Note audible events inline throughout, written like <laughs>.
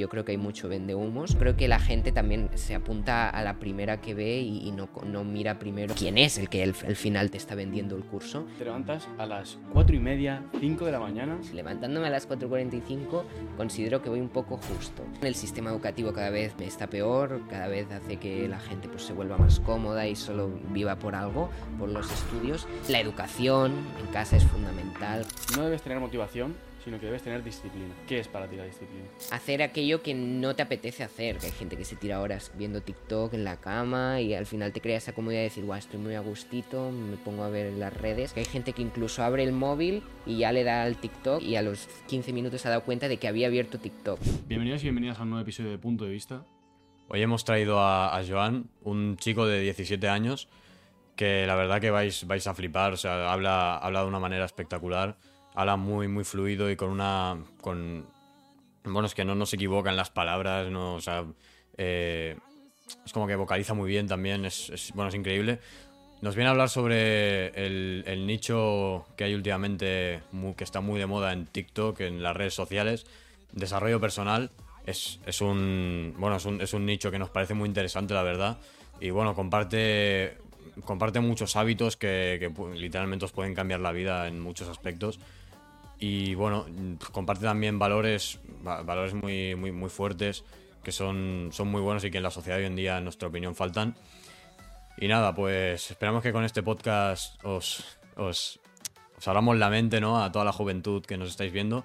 Yo creo que hay mucho vende humos. Creo que la gente también se apunta a la primera que ve y, y no, no mira primero quién es el que al final te está vendiendo el curso. Te levantas a las 4 y media, 5 de la mañana. Levantándome a las 4.45 considero que voy un poco justo. El sistema educativo cada vez está peor, cada vez hace que la gente pues, se vuelva más cómoda y solo viva por algo, por los estudios. La educación en casa es fundamental. No debes tener motivación sino que debes tener disciplina. ¿Qué es para ti la disciplina? Hacer aquello que no te apetece hacer. Que hay gente que se tira horas viendo TikTok en la cama y al final te crea esa comodidad de decir, guau, estoy muy a gustito, me pongo a ver las redes. Que hay gente que incluso abre el móvil y ya le da al TikTok y a los 15 minutos se ha dado cuenta de que había abierto TikTok. Bienvenidos y bienvenidas a un nuevo episodio de Punto de Vista. Hoy hemos traído a, a Joan, un chico de 17 años, que la verdad que vais, vais a flipar, o sea, habla, habla de una manera espectacular habla muy, muy fluido y con una. con. Bueno, es que no, no se equivoca en las palabras, no, o sea. Eh, es como que vocaliza muy bien también, es, es, bueno, es increíble. Nos viene a hablar sobre el, el nicho que hay últimamente, muy, que está muy de moda en TikTok, en las redes sociales, desarrollo personal. Es, es un, bueno, es un, es un nicho que nos parece muy interesante, la verdad. Y bueno, comparte, comparte muchos hábitos que, que literalmente os pueden cambiar la vida en muchos aspectos y bueno, comparte también valores, valores muy, muy, muy fuertes que son, son muy buenos y que en la sociedad hoy en día, en nuestra opinión, faltan. Y nada, pues esperamos que con este podcast os, os, os abramos la mente ¿no? a toda la juventud que nos estáis viendo.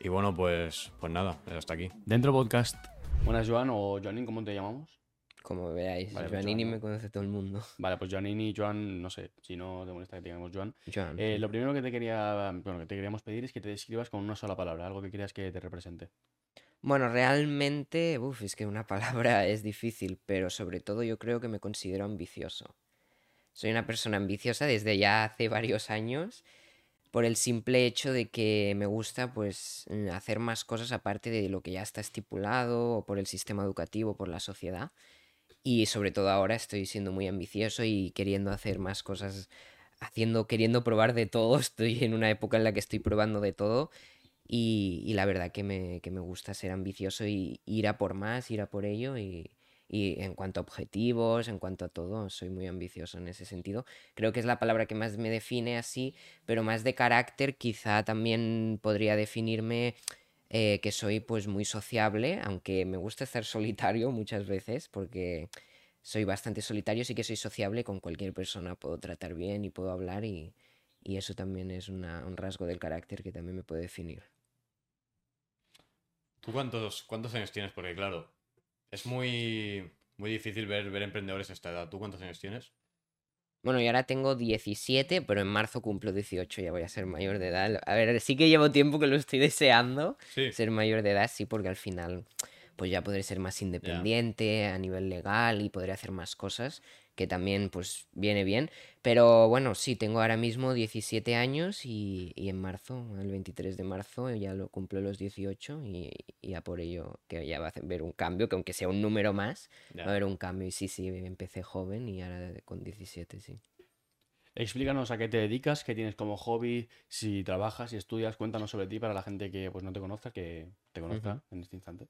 Y bueno, pues, pues nada, hasta aquí. Dentro podcast. Buenas, Joan o Joanín, ¿cómo te llamamos? Como veáis, vale, pues Joanini Joan, me conoce todo el mundo. <laughs> Vale, pues Joanini y Joan, no sé, si no te molesta que te digamos Joan. Joan eh, lo primero que te quería, bueno, que te queríamos pedir es que te describas con una sola palabra, algo que quieras que te represente. Bueno, realmente, uff, es que una <laughs> palabra es difícil, pero sobre todo yo creo que me considero ambicioso. Soy una persona ambiciosa desde ya hace varios años por el simple hecho de que me gusta pues hacer más cosas aparte de lo que ya está estipulado o por el sistema educativo, por la sociedad. Y sobre todo ahora estoy siendo muy ambicioso y queriendo hacer más cosas, haciendo, queriendo probar de todo. <laughs> Estoy en una época en la que estoy probando de todo. Y, y la verdad que me, que me, gusta ser ambicioso y ir a por más, ir a por ello. Y, y en cuanto a objetivos, en cuanto a todo, soy muy ambicioso en ese sentido. Creo que es la palabra que más me define así, pero más de carácter quizá también podría definirme eh, que soy pues muy sociable, aunque me gusta estar solitario muchas veces porque soy bastante solitario, sí que soy sociable con cualquier persona, puedo tratar bien y puedo hablar y, y eso también es una, un rasgo del carácter que también me puede definir. ¿Tú cuántos, cuántos años tienes? Porque claro, es muy, muy difícil ver, ver emprendedores a esta edad. ¿Tú cuántos años tienes? Bueno, yo ahora tengo 17, pero en marzo cumplo 18, ya voy a ser mayor de edad. A ver, sí que llevo tiempo que lo estoy deseando, sí. ser mayor de edad, sí, porque al final pues ya podré ser más independiente yeah. a nivel legal y podré hacer más cosas, que también pues viene bien. Pero bueno, sí, tengo ahora mismo 17 años y, y en marzo, el 23 de marzo, ya lo cumplo los 18 y, y a por ello que ya va a haber un cambio, que aunque sea un número más, va a haber un cambio. Y sí, sí, empecé joven y ahora con 17, sí. Explícanos a qué te dedicas, qué tienes como hobby, si trabajas, si estudias, cuéntanos sobre ti para la gente que pues no te conozca, que te conozca en este instante.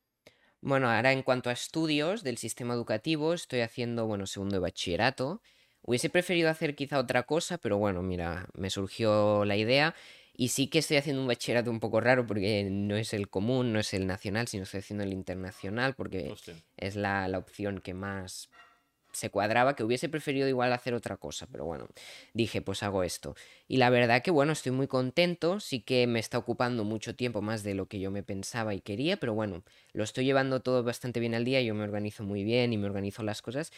Bueno, ahora en cuanto a estudios del sistema educativo, estoy haciendo, bueno, segundo de bachillerato. Hubiese preferido hacer quizá otra cosa, pero bueno, mira, me surgió la idea. Y sí que estoy haciendo un bachillerato un poco raro porque no es el común, no es el nacional, sino estoy haciendo el internacional porque Hostia. es la, la opción que más se cuadraba, que hubiese preferido igual hacer otra cosa, pero bueno, dije, pues hago esto. Y la verdad que bueno, estoy muy contento, sí que me está ocupando mucho tiempo más de lo que yo me pensaba y quería, pero bueno, lo estoy llevando todo bastante bien al día, yo me organizo muy bien y me organizo las cosas.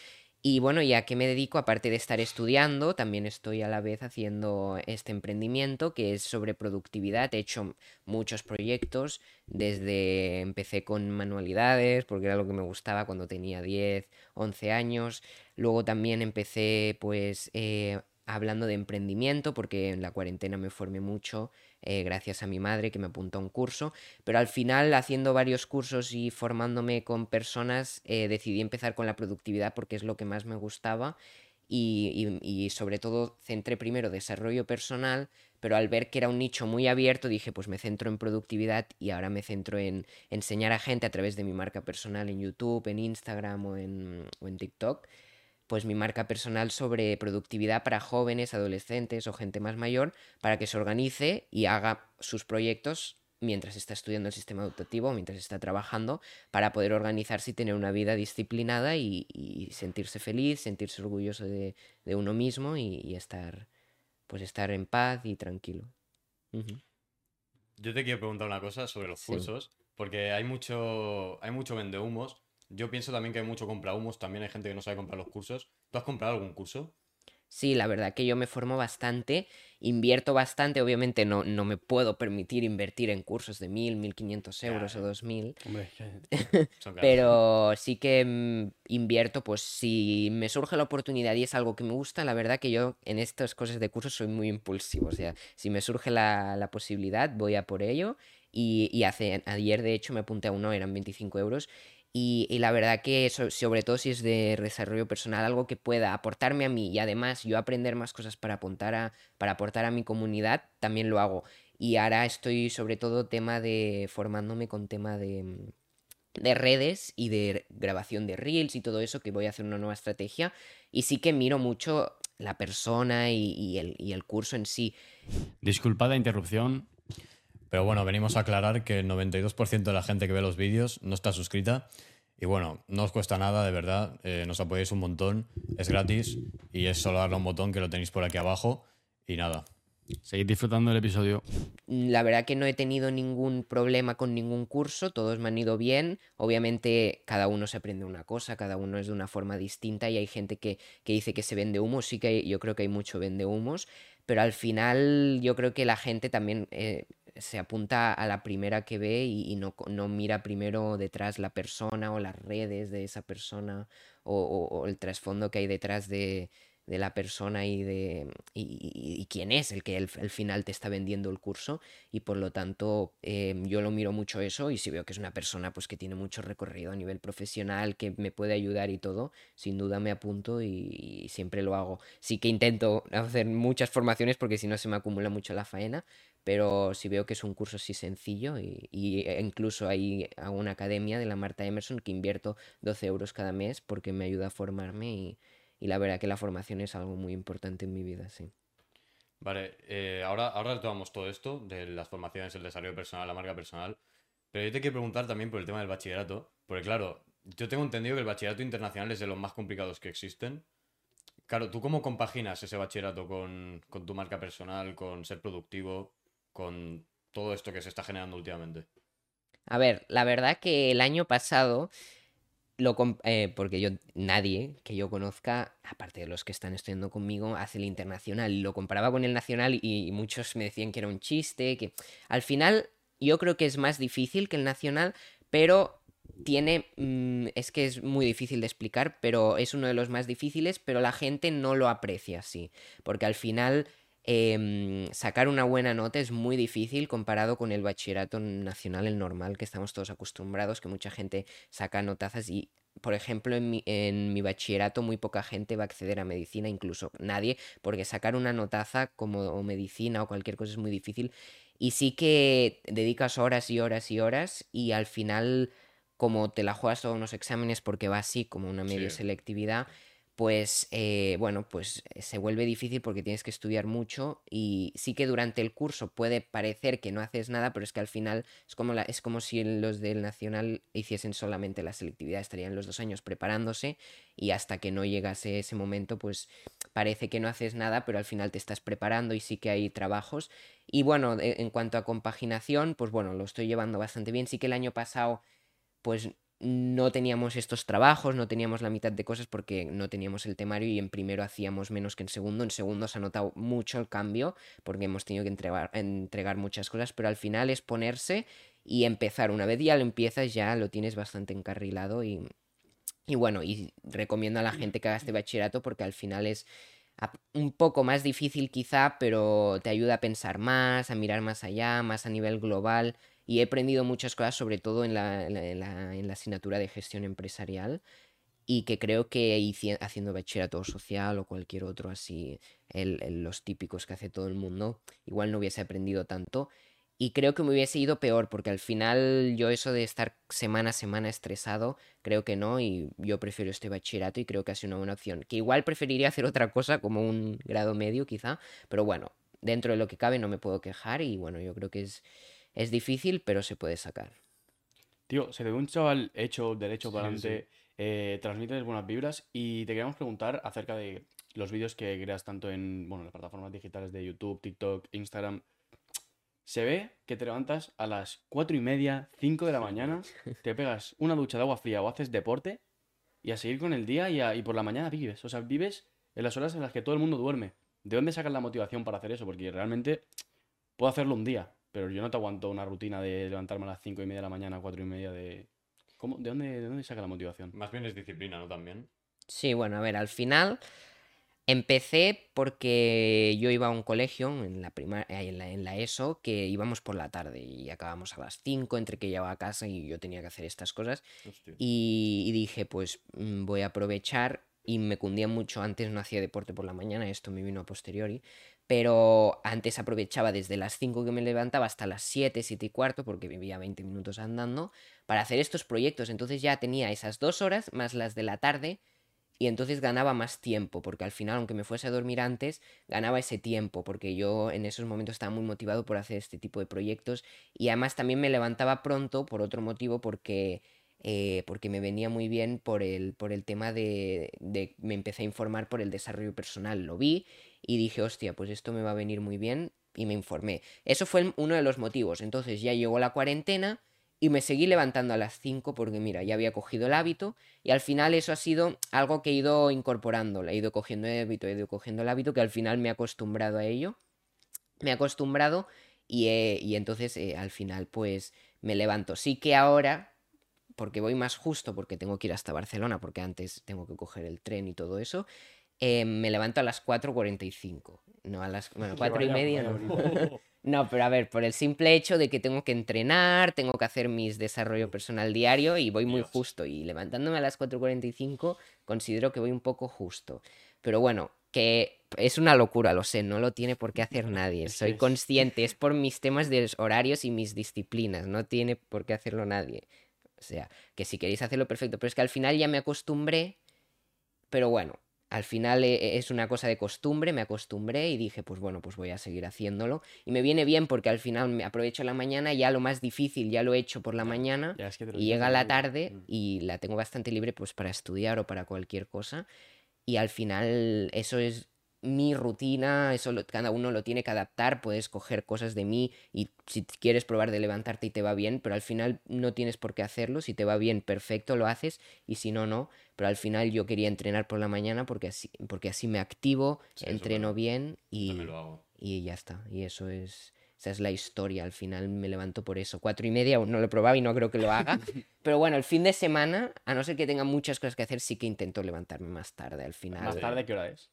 Y bueno, ya que me dedico, aparte de estar estudiando, también estoy a la vez haciendo este emprendimiento que es sobre productividad. He hecho muchos proyectos, desde empecé con manualidades, porque era lo que me gustaba cuando tenía 10, 11 años. Luego también empecé pues eh, hablando de emprendimiento, porque en la cuarentena me formé mucho eh, gracias a mi madre que me apuntó a un curso, pero al final haciendo varios cursos y formándome con personas eh, decidí empezar con la productividad porque es lo que más me gustaba y, y- sobre todo centré primero desarrollo personal pero al ver que era un nicho muy abierto dije, pues me centro en productividad y ahora me centro en enseñar a gente a través de mi marca personal en YouTube, en Instagram o en, o en TikTok pues mi marca personal sobre productividad para jóvenes, adolescentes o gente más mayor, para que se organice y haga sus proyectos mientras está estudiando el sistema educativo, mientras está trabajando, para poder organizarse y tener una vida disciplinada y, sentirse feliz, sentirse orgulloso de, uno mismo y, estar, pues estar en paz y tranquilo. Yo te quiero preguntar una cosa sobre los cursos, porque hay mucho, hay mucho vendehumos yo pienso también que hay mucho compra humos, también hay gente que no sabe comprar los cursos. ¿Tú has comprado algún curso? Sí, la verdad que yo me formo bastante, invierto bastante, obviamente no, no me puedo permitir invertir en cursos de 1.000, 1.500 euros o 2.000, <laughs> pero sí que mm, invierto, pues si me surge la oportunidad y es algo que me gusta, la verdad que yo en estas cosas de cursos soy muy impulsivo, o sea, si me surge la, la posibilidad voy a por ello. Y, y hace, ayer de hecho me apunté a uno, eran 25 euros y, la verdad que sobre todo si es de desarrollo personal, algo que pueda aportarme a mí y además yo aprender más cosas para apuntar a, para aportar a mi comunidad, también lo hago. Y ahora estoy sobre todo tema de formándome con tema de, de redes y de grabación de reels y todo eso, que voy a hacer una nueva estrategia. Y sí que miro mucho la persona y, el, y el curso en sí. Disculpa la interrupción, pero bueno, venimos a aclarar que el 92% de la gente que ve los vídeos no está suscrita. Y bueno, no os cuesta nada, de verdad. Eh, nos apoyáis un montón. Es gratis y es solo darle un botón que lo tenéis por aquí abajo. Y nada. Seguid disfrutando del episodio. La verdad que no he tenido ningún problema con ningún curso, todos me han ido bien. Obviamente cada uno se aprende una cosa, cada uno es de una forma distinta y hay gente que, dice que se vende humo, sí que yo creo que hay mucho vende humos, pero al final yo creo que la gente también eh, se apunta a la primera que ve y, no, no, mira primero detrás la persona o las redes de esa persona o el trasfondo que hay detrás de, de la persona y de y, quién es el que al final te está vendiendo el curso. Y por lo tanto em, yo lo miro mucho eso y si veo que es una persona pues que tiene mucho recorrido a nivel profesional que me puede ayudar y todo sin duda me apunto y, siempre lo hago. Sí que intento hacer muchas formaciones porque si no se me acumula mucho la faena pero si veo que es un curso así sencillo y, e incluso hay una academia de la Marta Emerson que invierto 12 euros cada mes porque me ayuda a formarme y la verdad que la formación es algo muy importante en mi vida, sí. Vale, eh, ahora, ahora retomamos todo esto de las formaciones, el desarrollo personal, la marca personal. Pero yo te quiero preguntar también por el tema del bachillerato. Porque claro, yo tengo entendido que el bachillerato internacional es de los más complicados que existen. Claro, ¿tú cómo compaginas ese bachillerato con, con tu marca personal, con ser productivo, con todo esto que se está generando últimamente? A ver, la verdad que el año pasado lo eh, porque yo, nadie que yo conozca, aparte de los que están estudiando conmigo, hace el internacional. Lo comparaba con el nacional y, muchos me decían que era un chiste, que al final yo creo que es más difícil que el nacional, pero tiene, mm, es que es muy difícil de explicar, pero es uno de los más difíciles, pero la gente no lo aprecia así, porque al final Em, sacar una buena nota es muy difícil comparado con el bachillerato nacional, el normal, que estamos todos acostumbrados, que mucha gente saca notazas y, por ejemplo, en mi, en mi bachillerato muy poca gente va a acceder a medicina, incluso nadie, porque sacar una notaza como medicina o cualquier cosa es muy difícil. Y sí que dedicas horas y horas y horas y al final, como te la juegas todos unos exámenes porque va así como una medio selectividad, pues eh, bueno, pues eh, se vuelve difícil porque tienes que estudiar mucho y sí que durante el curso puede parecer que no haces nada, pero es que al final es como, la, es como si los del Nacional hiciesen solamente la selectividad, estarían los dos años preparándose y hasta que no llegase ese momento pues parece que no haces nada, pero al final te estás preparando y sí que hay trabajos. Y bueno, en cuanto a compaginación, pues bueno, lo estoy llevando bastante bien, sí que el año pasado pues no teníamos estos trabajos, no teníamos la mitad de cosas porque no teníamos el temario y en primero hacíamos menos que en segundo. En segundo se ha notado mucho el cambio porque hemos tenido que entregar, muchas cosas, pero al final es ponerse y empezar. Una vez ya lo empiezas, ya lo tienes bastante encarrilado y, y bueno, y recomiendo a la gente que haga este bachillerato porque al final es un poco más difícil quizá, pero te ayuda a pensar más, a mirar más allá, más a nivel global y he aprendido muchas cosas, sobre todo en la, en la, asignatura de gestión empresarial. y que creo que haciendo bachillerato social o cualquier otro así, los típicos que hace todo el mundo, igual no hubiese aprendido tanto. Y creo que me hubiese ido peor, porque al final yo eso de estar semana a semana estresado, creo que no, y yo prefiero este bachillerato y creo que ha sido una buena opción. Que igual preferiría hacer otra cosa, como un grado medio quizá, pero bueno, dentro de lo que cabe no me puedo quejar y bueno, yo creo que es, es difícil, pero se puede sacar. Tío, se ve un chaval hecho, derecho para adelante, eh, transmite buenas vibras y te queríamos preguntar acerca de los vídeos que creas tanto en bueno, las plataformas digitales de YouTube, TikTok, Instagram. Se ve que te levantas a las cuatro y media, 5 de la mañana, <laughs> te pegas una ducha de agua fría o haces deporte y a seguir con el día y, y por la mañana vives. O sea, vives en las horas en las que todo el mundo duerme. ¿De dónde sacas la motivación para hacer eso? Porque realmente puedo hacerlo un día, pero yo no te aguanto una rutina de levantarme a las cinco y media de la mañana, cuatro y media de... ¿Cómo? ¿De dónde, de dónde saca la motivación? Más bien es disciplina, ¿no? También. Sí, bueno, a ver, al final Empecé porque yo iba a un colegio en la, eh, en la, ESO que íbamos por la tarde y acabamos a las 5 entre que iba a casa y yo tenía que hacer estas cosas. Y, dije, pues mm, voy a aprovechar y me cundía mucho. Antes no hacía deporte por la mañana, esto me vino a posteriori. Pero antes aprovechaba desde las 5 que me levantaba hasta las 7, 7 y cuarto, porque vivía 20 minutos andando, para hacer estos proyectos. Entonces ya tenía esas dos horas más las de la tarde y entonces ganaba más tiempo, porque al final, aunque me fuese a dormir antes, ganaba ese tiempo, porque yo en esos momentos estaba muy motivado por hacer este tipo de proyectos y además también me levantaba pronto por otro motivo, porque, eh, porque me venía muy bien por el, por el tema de, de, me empecé a informar por el desarrollo personal, lo vi y dije, hostia, pues esto me va a venir muy bien y me informé. Eso fue uno de los motivos, entonces ya llegó la cuarentena y me seguí levantando a las 5 porque mira, ya había cogido el hábito y al final eso ha sido algo que he ido incorporando, he ido cogiendo el hábito, he ido cogiendo el hábito que al final me he acostumbrado a ello, me he acostumbrado y, y entonces eh, al final pues me levanto. Sí que ahora, porque voy más justo, porque tengo que ir hasta Barcelona, porque antes tengo que coger el tren y todo eso, eh, me levanto a las 4.45, no a las, bueno, <laughs> 4 y media. No. <laughs> No, pero a ver, por el simple hecho de que tengo que entrenar, tengo que hacer mis desarrollo personal diario y voy muy justo. Y levantándome a las 4.45 considero que voy un poco justo. Pero bueno, que es una locura, lo sé, no lo tiene por qué hacer <laughs> nadie. Soy consciente, es por mis temas de horarios y mis disciplinas, no tiene por qué hacerlo nadie. O sea, que si queréis hacerlo perfecto, pero es que al final ya me acostumbré, pero bueno, al final eh, es una cosa de costumbre, me acostumbré y dije, pues bueno, pues voy a seguir haciéndolo. Y me viene bien porque al final me aprovecho la mañana, ya lo más difícil ya lo he hecho por la mañana y llega la tarde mm. y la tengo bastante libre pues para estudiar o para cualquier cosa. Y al final eso es mi rutina, eso cada uno lo tiene que adaptar, puedes coger cosas de mí y si quieres probar de levantarte y te va bien, pero al final no tienes por qué hacerlo, si te va bien, perfecto, lo haces y si no, no, pero al final yo quería entrenar por la mañana porque así, porque así me activo, entreno bien y, y ya está, y eso es... Esa es la historia, al final me levanto por eso. Cuatro y media aún no lo he probado y no creo que lo haga. <laughs> Pero bueno, el fin de semana, a no ser que tenga muchas cosas que hacer, sí que intento levantarme más tarde al final. ¿Más tarde qué hora es?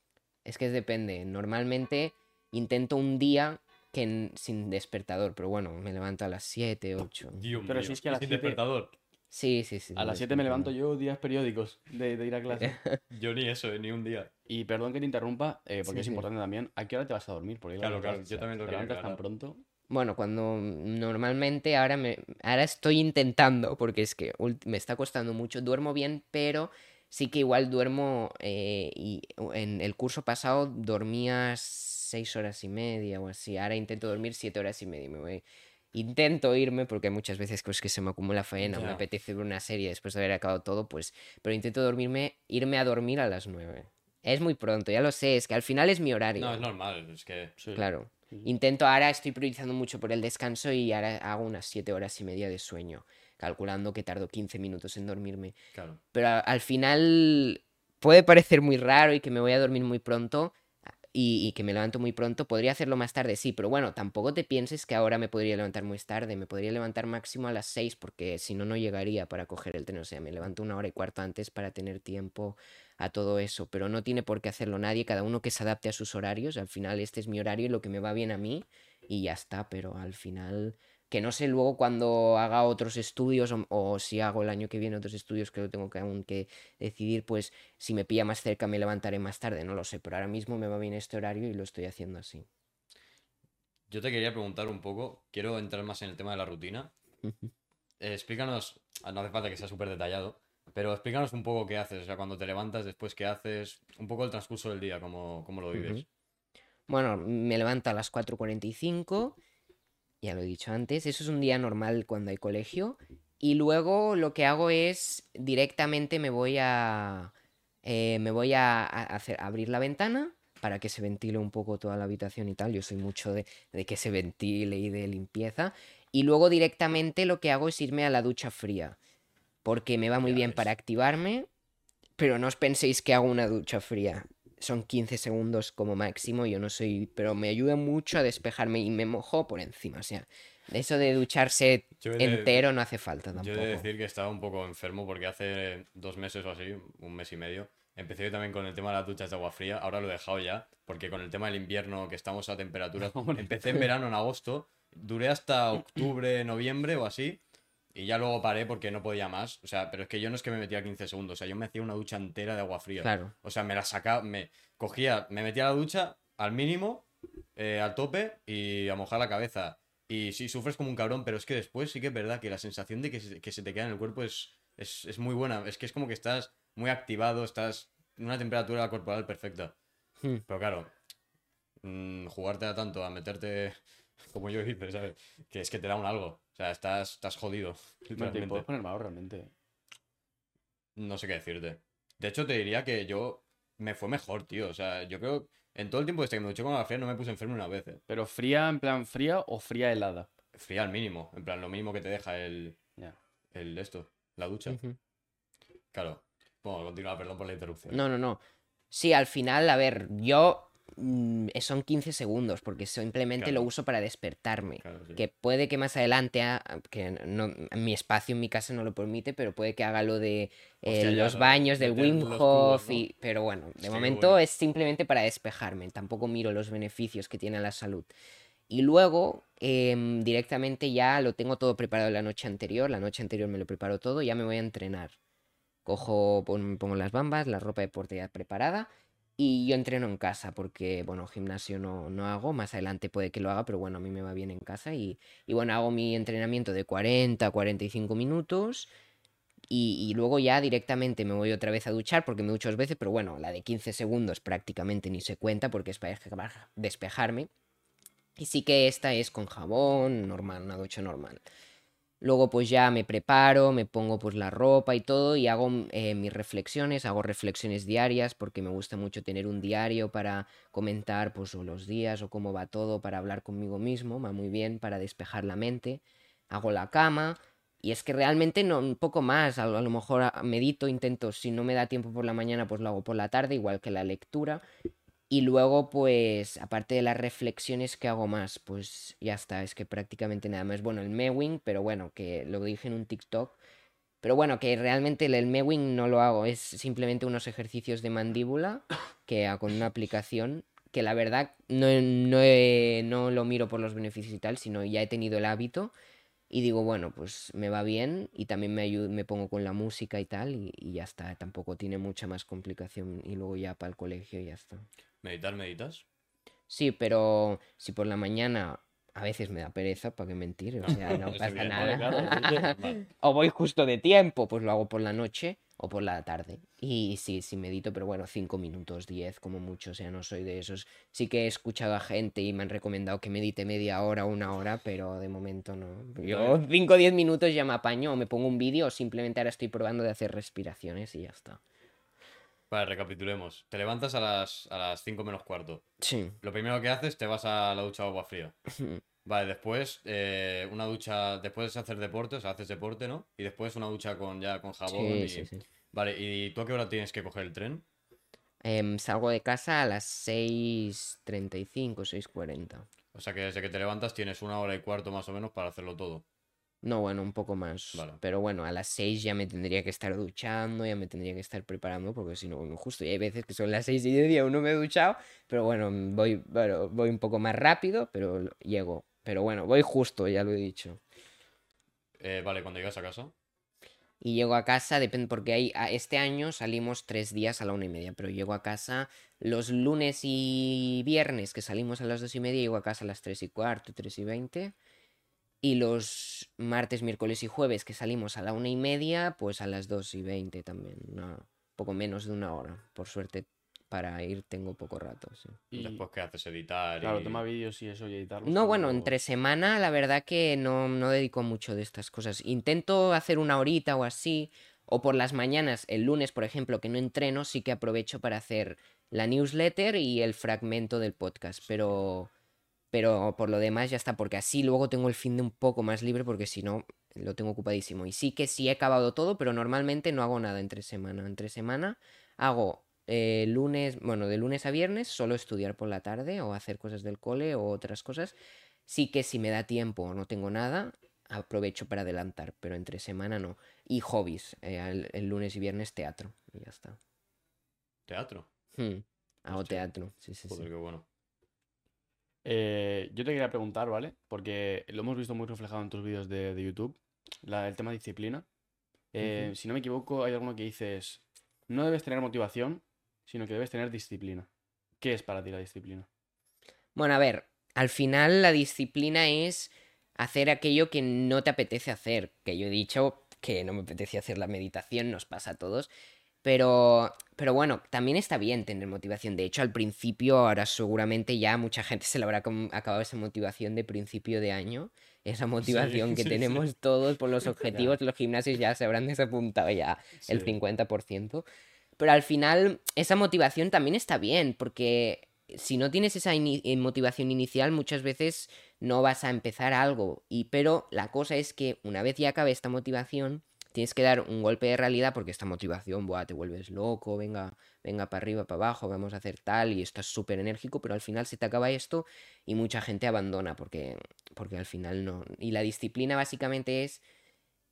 Es que depende. Normalmente intento un día que sin despertador, pero bueno, me levanto a las 7, 8. pero si es que a las 7... despertador. Sí, sí, sí. A las 7 me levanto yo días periódicos de, ir a clase. yo ni eso, ni un día. Y perdón que te interrumpa, eh, porque es importante también. ¿A qué hora te vas a dormir? Porque claro, claro, yo también lo ¿Te levantas tan pronto? Bueno, cuando normalmente ahora me ahora estoy intentando, porque es que me está costando mucho, duermo bien, pero sí que igual duermo eh, y en el curso pasado dormía seis horas y media o así. Ahora intento dormir siete horas y media. Me voy. Intento irme porque muchas veces pues, que se me acumula faena, me apetece ver una serie después de haber acabado todo, pues, pero intento dormirme, irme a dormir a las nueve. Es muy pronto, ya lo sé, es que al final es mi horario. No, es normal, es que... Claro. Intento, ahora estoy priorizando mucho por el descanso y ahora hago unas siete horas y media de sueño calculando que tardo 15 minutos en dormirme. Pero al final puede parecer muy raro y que me voy a dormir muy pronto y, que me levanto muy pronto. Podría hacerlo más tarde, sí, pero bueno, tampoco te pienses que ahora me podría levantar muy tarde. Me podría levantar máximo a las 6 porque si no, no llegaría para coger el tren. O sea, me levanto una hora y cuarto antes para tener tiempo a todo eso. Pero no tiene por qué hacerlo nadie, cada uno que se adapte a sus horarios. Al final este es mi horario y lo que me va bien a mí y ya está. Pero al final que no sé luego cuando haga otros estudios o, o si hago el año que viene otros estudios que lo tengo que aún que decidir, pues si me pilla más cerca me levantaré más tarde, no lo sé, pero ahora mismo me va bien este horario y lo estoy haciendo así. Yo te quería preguntar un poco, quiero entrar más en el tema de la rutina. Eh, explícanos, ah, no hace falta que sea súper detallado, pero explícanos un poco qué haces, o sea, cuando te levantas, después qué haces, un poco el transcurso del día, cómo, cómo lo vives. Bueno, me levanto a las 4.45, ya lo he dicho antes, eso es un día normal cuando hay colegio. Y luego lo que hago es directamente me voy a, eh, me voy a, a hacer, abrir la ventana para que se ventile un poco toda la habitación y tal. Yo soy mucho de, de que se ventile y de limpieza. Y luego directamente lo que hago es irme a la ducha fría, porque me va muy Ya bien ves. para activarme, pero no os penséis que hago una ducha fría. Son 15 segundos como máximo, yo no soy, pero me ayuda mucho a despejarme y me mojo por encima, o sea, eso de ducharse Yo de- entero no hace falta Yo tampoco. he de decir que estaba un poco enfermo porque hace dos meses o así, un mes y medio, empecé yo también con el tema de las duchas de agua fría. Ahora lo he dejado ya, porque con el tema del invierno, que estamos a temperaturas. <laughs> Empecé en verano, en agosto, duré hasta octubre, noviembre o así. Y ya luego paré porque no podía más. O sea, pero es que yo no es que me metía 15 segundos. O sea, yo me hacía una ducha entera de agua fría. Claro. O sea, me la sacaba, me cogía, me metía a la ducha al mínimo, eh, al tope y a mojar la cabeza. Y sí, sufres como un cabrón, pero es que después sí que es verdad que la sensación de que se, que se te queda en el cuerpo es, es, es muy buena. Es que es como que estás muy activado, estás en una temperatura corporal perfecta. Hmm. Pero claro, mm, jugarte a tanto, a meterte <laughs> como yo hice, ¿sabes? Que es que te da un algo. O sea, estás, estás jodido. <laughs> Hombre, te puedes poner malo realmente. No sé qué decirte. De hecho, te diría que yo me fue mejor, tío. O sea, yo creo. En todo el tiempo desde que me duché con agua fría no me puse enfermo una vez. eh. Pero fría, en plan fría o fría helada. Fría al mínimo. En plan, lo mínimo que te deja el. Ya. el esto. La ducha. Ujú. Claro. Bueno, continúa, perdón por la interrupción. No, no, no. Sí, al final, a ver, yo son 15 segundos porque simplemente lo uso para despertarme. Claro, sí. Que puede que más adelante, ha- que no, mi espacio en mi casa no lo permite, pero puede que haga lo de eh, Hostia, los lo- baños del Wim Hof, y- pero bueno, de momento bueno. es simplemente para despejarme, tampoco miro los beneficios que tiene a la salud. Y luego, em, directamente ya lo tengo todo preparado la noche anterior, la noche anterior me lo preparo todo, ya me voy a entrenar. Cojo, pon- pongo las bambas, la ropa de deporte ya preparada y yo entreno en casa porque, bueno, gimnasio no, no hago, más adelante puede que lo haga, pero bueno, a mí me va bien en casa y, y bueno, hago mi entrenamiento de 40 a 45 minutos y, y luego ya directamente me voy otra vez a duchar porque me ducho dos veces, pero bueno, la de 15 segundos prácticamente ni se cuenta porque es para despejar- despejarme. Y sí que esta es con jabón, normal, una ducha normal. Luego pues ya me preparo, me pongo pues la ropa y todo y hago eh, mis reflexiones, hago reflexiones diarias porque me gusta mucho tener un diario para comentar pues los días o cómo va todo, para hablar conmigo mismo, va muy bien para despejar la mente. Hago la cama y es que realmente no, un poco más, a, lo- a lo mejor a- medito, intento, si no me da tiempo por la mañana pues lo hago por la tarde, igual que la lectura. Y luego, pues, aparte de las reflexiones que hago más, pues ya está, es que prácticamente nada más. Bueno, el mewing, pero bueno, que lo dije en un TikTok. Pero bueno, que realmente el, mewing no lo hago, es simplemente unos ejercicios de mandíbula que hago con una aplicación que la verdad no, no, no lo miro por los beneficios y tal, sino ya he tenido el hábito y digo, bueno, pues me va bien y también me ayudo, me pongo con la música y tal y, y ya está, tampoco tiene mucha más complicación y luego ya para el colegio y ya está. ¿Meditar, meditas? Sí, pero si por la mañana a veces me da pereza, ¿para qué mentir? O sea, no <laughs> pasa nada. <laughs> o voy justo de tiempo, pues lo hago por la noche o por la tarde. Y sí, sí medito, pero bueno, cinco minutos, diez como mucho, o sea, no soy de esos. Sí que he escuchado a gente y me han recomendado que medite media hora, una hora, pero de momento no. Yo cinco o diez minutos ya me apaño, o me pongo un vídeo o simplemente ahora estoy probando de hacer respiraciones y ya está. Vale, recapitulemos. Te levantas a las, a las 5 menos cuarto. Sí. Lo primero que haces, te vas a la ducha de agua fría. <laughs> Vale, después eh, una ducha, después de hacer deporte, o sea, haces deporte, ¿no? Y después una ducha con ya con jabón Sí, y... sí, sí. Vale, ¿y tú a qué hora tienes que coger el tren? Em, salgo de casa a las 6.35, 6.40. O sea que desde que te levantas tienes una hora y cuarto más o menos para hacerlo todo. No, bueno, un poco más. Vale. Pero bueno, a las 6 ya me tendría que estar duchando, ya me tendría que estar preparando, porque si no, justo, y hay veces que son las 6 y media, aún no me he duchado, pero bueno, voy, bueno, voy un poco más rápido, pero llego. Pero bueno, voy justo, ya lo he dicho. Eh, vale, cuando llegas a casa. Y llego a casa, depende, porque hay, este año salimos tres días a la una y media, pero llego a casa los lunes y viernes, que salimos a las dos y media, llego a casa a las tres y cuarto, tres y veinte. Y los martes, miércoles y jueves, que salimos a la una y media, pues a las dos y veinte también, una, poco menos de una hora. Por suerte, para ir tengo poco rato, sí. Y, Después que haces editar claro, y... tema vídeos y eso y editarlos. No, bueno, entre semana la verdad que no, no dedico mucho de estas cosas. Intento hacer una horita o así, o por las mañanas, el lunes, por ejemplo, que no entreno, sí que aprovecho para hacer la newsletter y el fragmento del podcast, pero, pero por lo demás ya está, porque así luego tengo el fin de un poco más libre, porque si no, lo tengo ocupadísimo. Y sí que sí he acabado todo, pero normalmente no hago nada entre semana. Entre semana hago eh, lunes, bueno, de lunes a viernes, solo estudiar por la tarde o hacer cosas del cole o otras cosas. Sí que si me da tiempo o no tengo nada, aprovecho para adelantar, pero entre semana no. Y hobbies, eh, el, el lunes y viernes teatro, y ya está. Teatro. Hmm, Hago Hostia. teatro, sí, sí, Joder, sí. qué bueno. Eh, yo te quería preguntar, ¿vale? Porque lo hemos visto muy reflejado en tus vídeos de, de YouTube, la- el tema disciplina. Eh, Ujú. Si no me equivoco, hay alguno que dices, no debes tener motivación, sino que debes tener disciplina. ¿Qué es para ti la disciplina? Bueno, a ver, al final la disciplina es hacer aquello que no te apetece hacer, que yo he dicho que no me apetece hacer la meditación, nos pasa a todos, pero, pero bueno, también está bien tener motivación. De hecho, al principio, ahora seguramente ya mucha gente se le habrá acabado esa motivación de principio de año, esa motivación que sí, sí. tenemos todos por los <laughs> objetivos, los gimnasios ya se habrán desapuntado ya el Sí. 50%. Pero al final, esa motivación también está bien, porque si no tienes esa ini- eh, motivación inicial, muchas veces no vas a empezar algo. Y pero la cosa es que una vez ya acabe esta motivación, tienes que dar un golpe de realidad porque esta motivación, buah, te vuelves loco, venga, venga para arriba, para abajo, vamos a hacer tal y estás súper enérgico, pero al final se te acaba esto y mucha gente abandona porque, porque al final no. Y la disciplina básicamente es,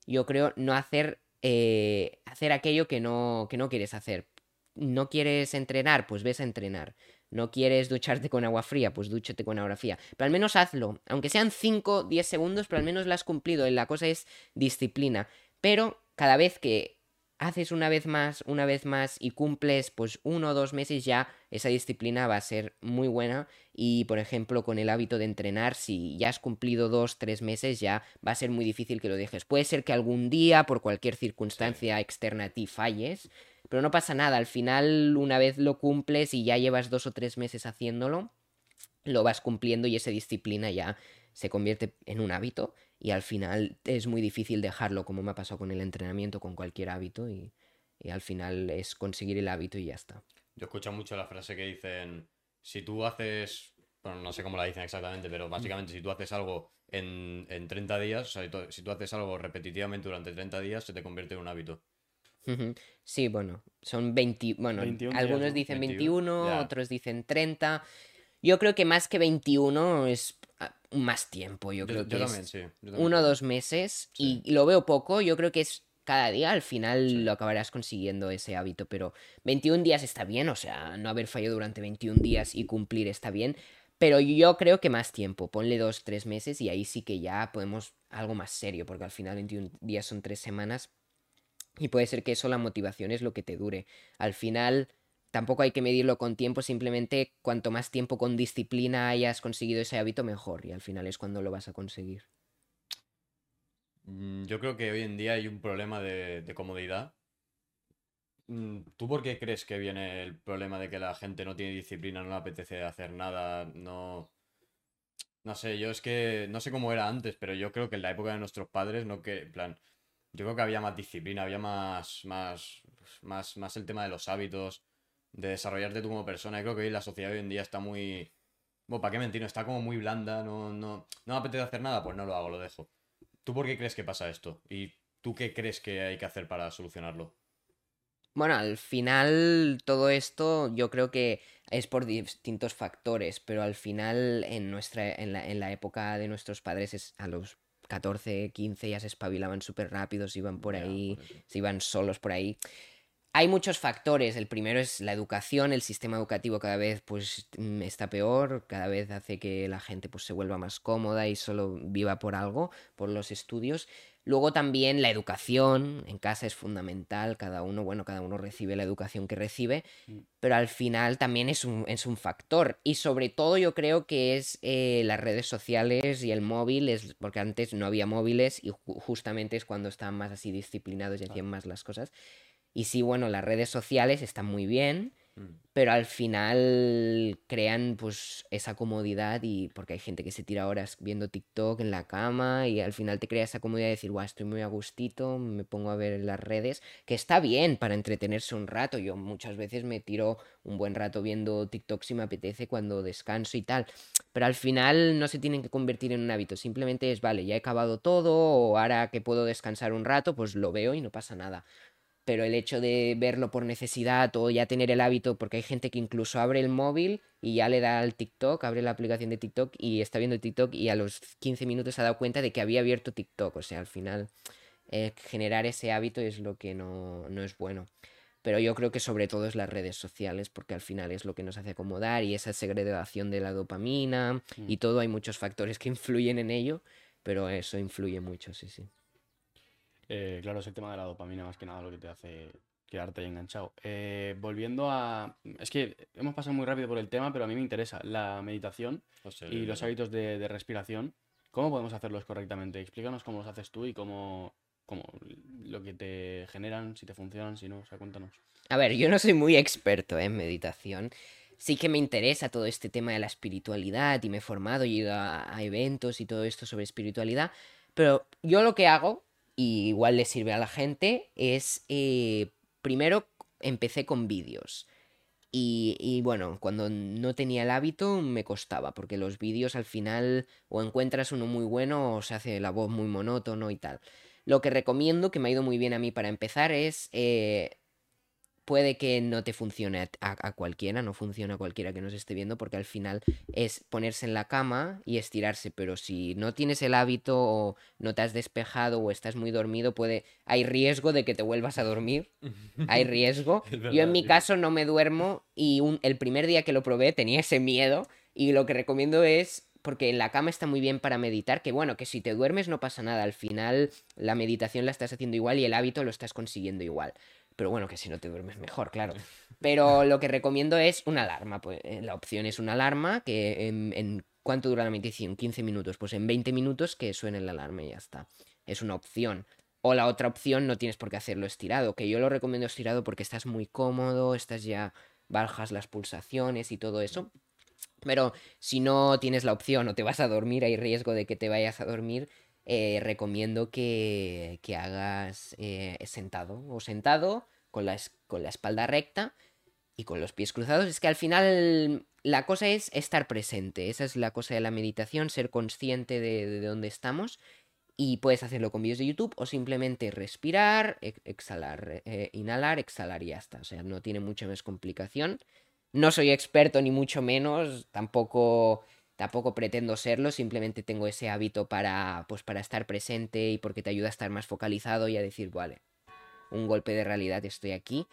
yo creo, no hacer, eh, hacer aquello que no, que no quieres hacer. No quieres entrenar, pues ves a entrenar. No quieres ducharte con agua fría, pues dúchate con agua fría. Pero al menos hazlo. Aunque sean 5, 10 segundos, pero al menos lo has cumplido. La cosa es disciplina. Pero cada vez que haces una vez más, una vez más y cumples pues uno o dos meses ya, esa disciplina va a ser muy buena. Y por ejemplo, con el hábito de entrenar, si ya has cumplido dos, tres meses, ya va a ser muy difícil que lo dejes. Puede ser que algún día, por cualquier circunstancia externa a ti, falles. Pero no pasa nada, al final una vez lo cumples y ya llevas dos o tres meses haciéndolo, lo vas cumpliendo y esa disciplina ya se convierte en un hábito y al final es muy difícil dejarlo, como me ha pasado con el entrenamiento, con cualquier hábito y, y al final es conseguir el hábito y ya está. Yo escucho mucho la frase que dicen, si tú haces, bueno, no sé cómo la dicen exactamente, pero básicamente si tú haces algo en, en 30 días, o sea, si tú, si tú haces algo repetitivamente durante 30 días, se te convierte en un hábito. Sí, bueno, son 20, bueno, 21 días, algunos ¿no? dicen 21, 21, ya. otros dicen 30. Yo creo que más que 21 es más tiempo, yo, creo yo que es sí. yo también uno o dos meses y lo veo poco, yo creo que es cada día, al final Sí. lo acabarás consiguiendo ese hábito, pero 21 días está bien, o sea, no haber fallado durante 21 días y cumplir está bien, pero yo creo que más tiempo, ponle dos, tres meses y ahí sí que ya podemos algo más serio, porque al final 21 días son tres semanas y puede ser que eso la motivación es lo que te dure. Al final tampoco hay que medirlo con tiempo, simplemente cuanto más tiempo con disciplina hayas conseguido ese hábito, mejor, y al final es cuando lo vas a conseguir. Mm, Yo creo que hoy en día hay un problema de, comodidad. Mm, ¿Tú por qué crees que viene el problema de que la gente no tiene disciplina, no le apetece hacer nada, no... No sé, yo es que no sé cómo era antes, pero yo creo que en la época de nuestros padres, no que, plan, yo creo que había más disciplina, había más, más, más, más el tema de los hábitos, de desarrollarte tú como persona. Yo creo que hoy la sociedad hoy en día está muy... Bueno, ¿para qué mentir? Está como muy blanda, no, no, no me apetece hacer nada, pues no lo hago, lo dejo. ¿Tú por qué crees que pasa esto? ¿Y tú qué crees que hay que hacer para solucionarlo? Bueno, al final todo esto yo creo que es por distintos factores, pero al final en nuestra en la, en la época de nuestros padres es a los 14, 15 ya se espabilaban súper rápidos, iban por ahí, por se iban solos por ahí. Hay muchos factores. El primero es la educación, el sistema educativo cada vez pues mm, está peor, cada vez hace que la gente pues se vuelva más cómoda y solo viva por algo, por los estudios. Luego también la educación en casa es fundamental, cada uno, bueno, cada uno recibe la educación que recibe, Mm. pero al final también es un, es un factor. Y sobre todo yo creo que es eh, las redes sociales y el móvil, es, porque antes no había móviles y ju- justamente es cuando estaban más así disciplinados y hacían más las cosas. Y sí, bueno, las redes sociales están muy bien, Mm. pero al final crean pues esa comodidad y porque hay gente que se tira horas viendo TikTok en la cama y al final te crea esa comodidad de decir, guau, estoy muy a gustito, me pongo a ver las redes, que está bien para entretenerse un rato. Yo muchas veces me tiro un buen rato viendo TikTok si me apetece cuando descanso y tal, pero al final no se tienen que convertir en un hábito, simplemente es, vale, ya he acabado todo o ahora que puedo descansar un rato, pues lo veo y no pasa nada pero el hecho de verlo por necesidad o ya tener el hábito, porque hay gente que incluso abre el móvil y ya le da al TikTok, abre la aplicación de TikTok y está viendo TikTok y a los 15 minutos se ha dado cuenta de que había abierto TikTok. O sea, al final eh, generar ese hábito es lo que no, no es bueno. Pero yo creo que sobre todo es las redes sociales, porque al final es lo que nos hace acomodar y esa segregación de la dopamina y todo, hay muchos factores que <laughs> influyen en ello, pero eso influye mucho, sí, sí. Eh, claro, es el tema de la dopamina más que nada lo que te hace quedarte ahí enganchado. Eh, volviendo a... Es que hemos pasado muy rápido por el tema, pero a mí me interesa la meditación y los hábitos de, de respiración. ¿Cómo podemos hacerlos correctamente? Explícanos cómo los haces tú y cómo, cómo lo que te generan, si te funcionan, si no, o sea, cuéntanos. A ver, yo no soy muy experto en meditación. Sí que me interesa todo este tema de la espiritualidad y me he formado y he ido a, a eventos y todo esto sobre espiritualidad. Pero yo lo que hago, y igual le sirve a la gente, es eh, primero empecé con vídeos. Y, y bueno, cuando no tenía el hábito me costaba, porque los vídeos al final o encuentras uno muy bueno o se hace la voz muy monótono y tal. Lo que recomiendo, que me ha ido muy bien a mí para empezar, es eh, puede que no te funcione a, cualquiera, no funciona a cualquiera que nos esté viendo, porque al final es ponerse en la cama y estirarse, pero si no tienes el hábito o no te has despejado o estás muy dormido, puede, hay riesgo de que te vuelvas a dormir, hay <laughs> riesgo. Es Yo en mi caso no me duermo y un- el primer día que lo probé tenía ese miedo y lo que recomiendo es porque en la cama está muy bien para meditar, que bueno, que si te duermes no pasa nada, al final la meditación la estás haciendo igual y el hábito lo estás consiguiendo igual. Pero bueno, que si no te duermes mejor, claro. Pero lo que recomiendo es una alarma. Pues, eh, la opción es una alarma que en, en- ¿Cuánto dura la meditación? 15 minutos. Pues en 20 minutos que suene la alarma y ya está. Es una opción. O la otra opción no tienes por qué hacerlo estirado, que yo lo recomiendo estirado porque estás muy cómodo, estás ya bajas las pulsaciones y todo eso. Pero si no tienes la opción o te vas a dormir, hay riesgo de que te vayas a dormir, eh, recomiendo que, que hagas eh, sentado o sentado con la, con la espalda recta y con los pies cruzados. Es que al final la cosa es estar presente. Esa es la cosa de la meditación, ser consciente de, de dónde estamos. Y puedes hacerlo con vídeos de YouTube o simplemente respirar, ex- exhalar, eh, inhalar, exhalar y ya está. O sea, no tiene mucha más complicación. No soy experto ni mucho menos, tampoco, tampoco pretendo serlo, simplemente tengo ese hábito para, pues, para estar presente y porque te ayuda a estar más focalizado y a decir, vale, un golpe de realidad, estoy aquí.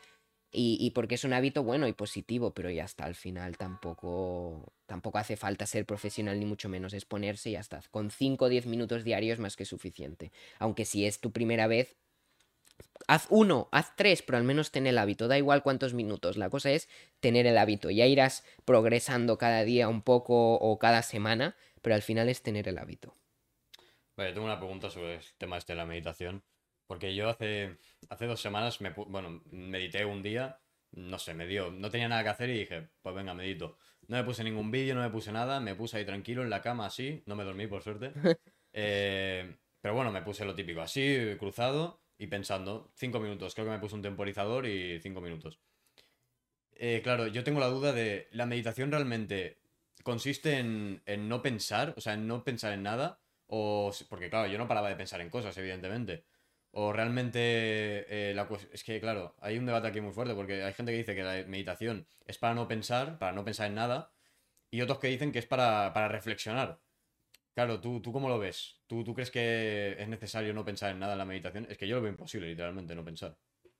Y, y porque es un hábito bueno y positivo, pero ya está, al final tampoco, tampoco hace falta ser profesional ni mucho menos, es ponerse y ya está. Con 5 o 10 minutos diarios más que suficiente. Aunque si es tu primera vez, haz uno, haz tres, pero al menos ten el hábito, da igual cuántos minutos, la cosa es tener el hábito, ya irás progresando cada día un poco o cada semana, pero al final es tener el hábito. Vale, tengo una pregunta sobre el tema este de la meditación. Porque yo hace, hace dos semanas, me, bueno, medité un día, no sé, me dio, no tenía nada que hacer y dije, pues venga, medito. No me puse ningún vídeo, no me puse nada, me puse ahí tranquilo en la cama así, no me dormí por suerte. <laughs> Eh, pero bueno, me puse lo típico, así, cruzado y pensando, cinco minutos, creo que me puse un temporizador y cinco minutos. Eh, claro, yo tengo la duda de, ¿la meditación realmente consiste en, en no pensar, o sea, en no pensar en nada? O, porque claro, yo no paraba de pensar en cosas, evidentemente. O realmente eh, la es que, claro, hay un debate aquí muy fuerte porque hay gente que dice que la meditación es para no pensar, para no pensar en nada, y otros que dicen que es para, para reflexionar. Claro, ¿tú, ¿tú cómo lo ves? ¿Tú, ¿Tú crees que es necesario no pensar en nada en la meditación? Es que yo lo veo imposible, literalmente, no pensar.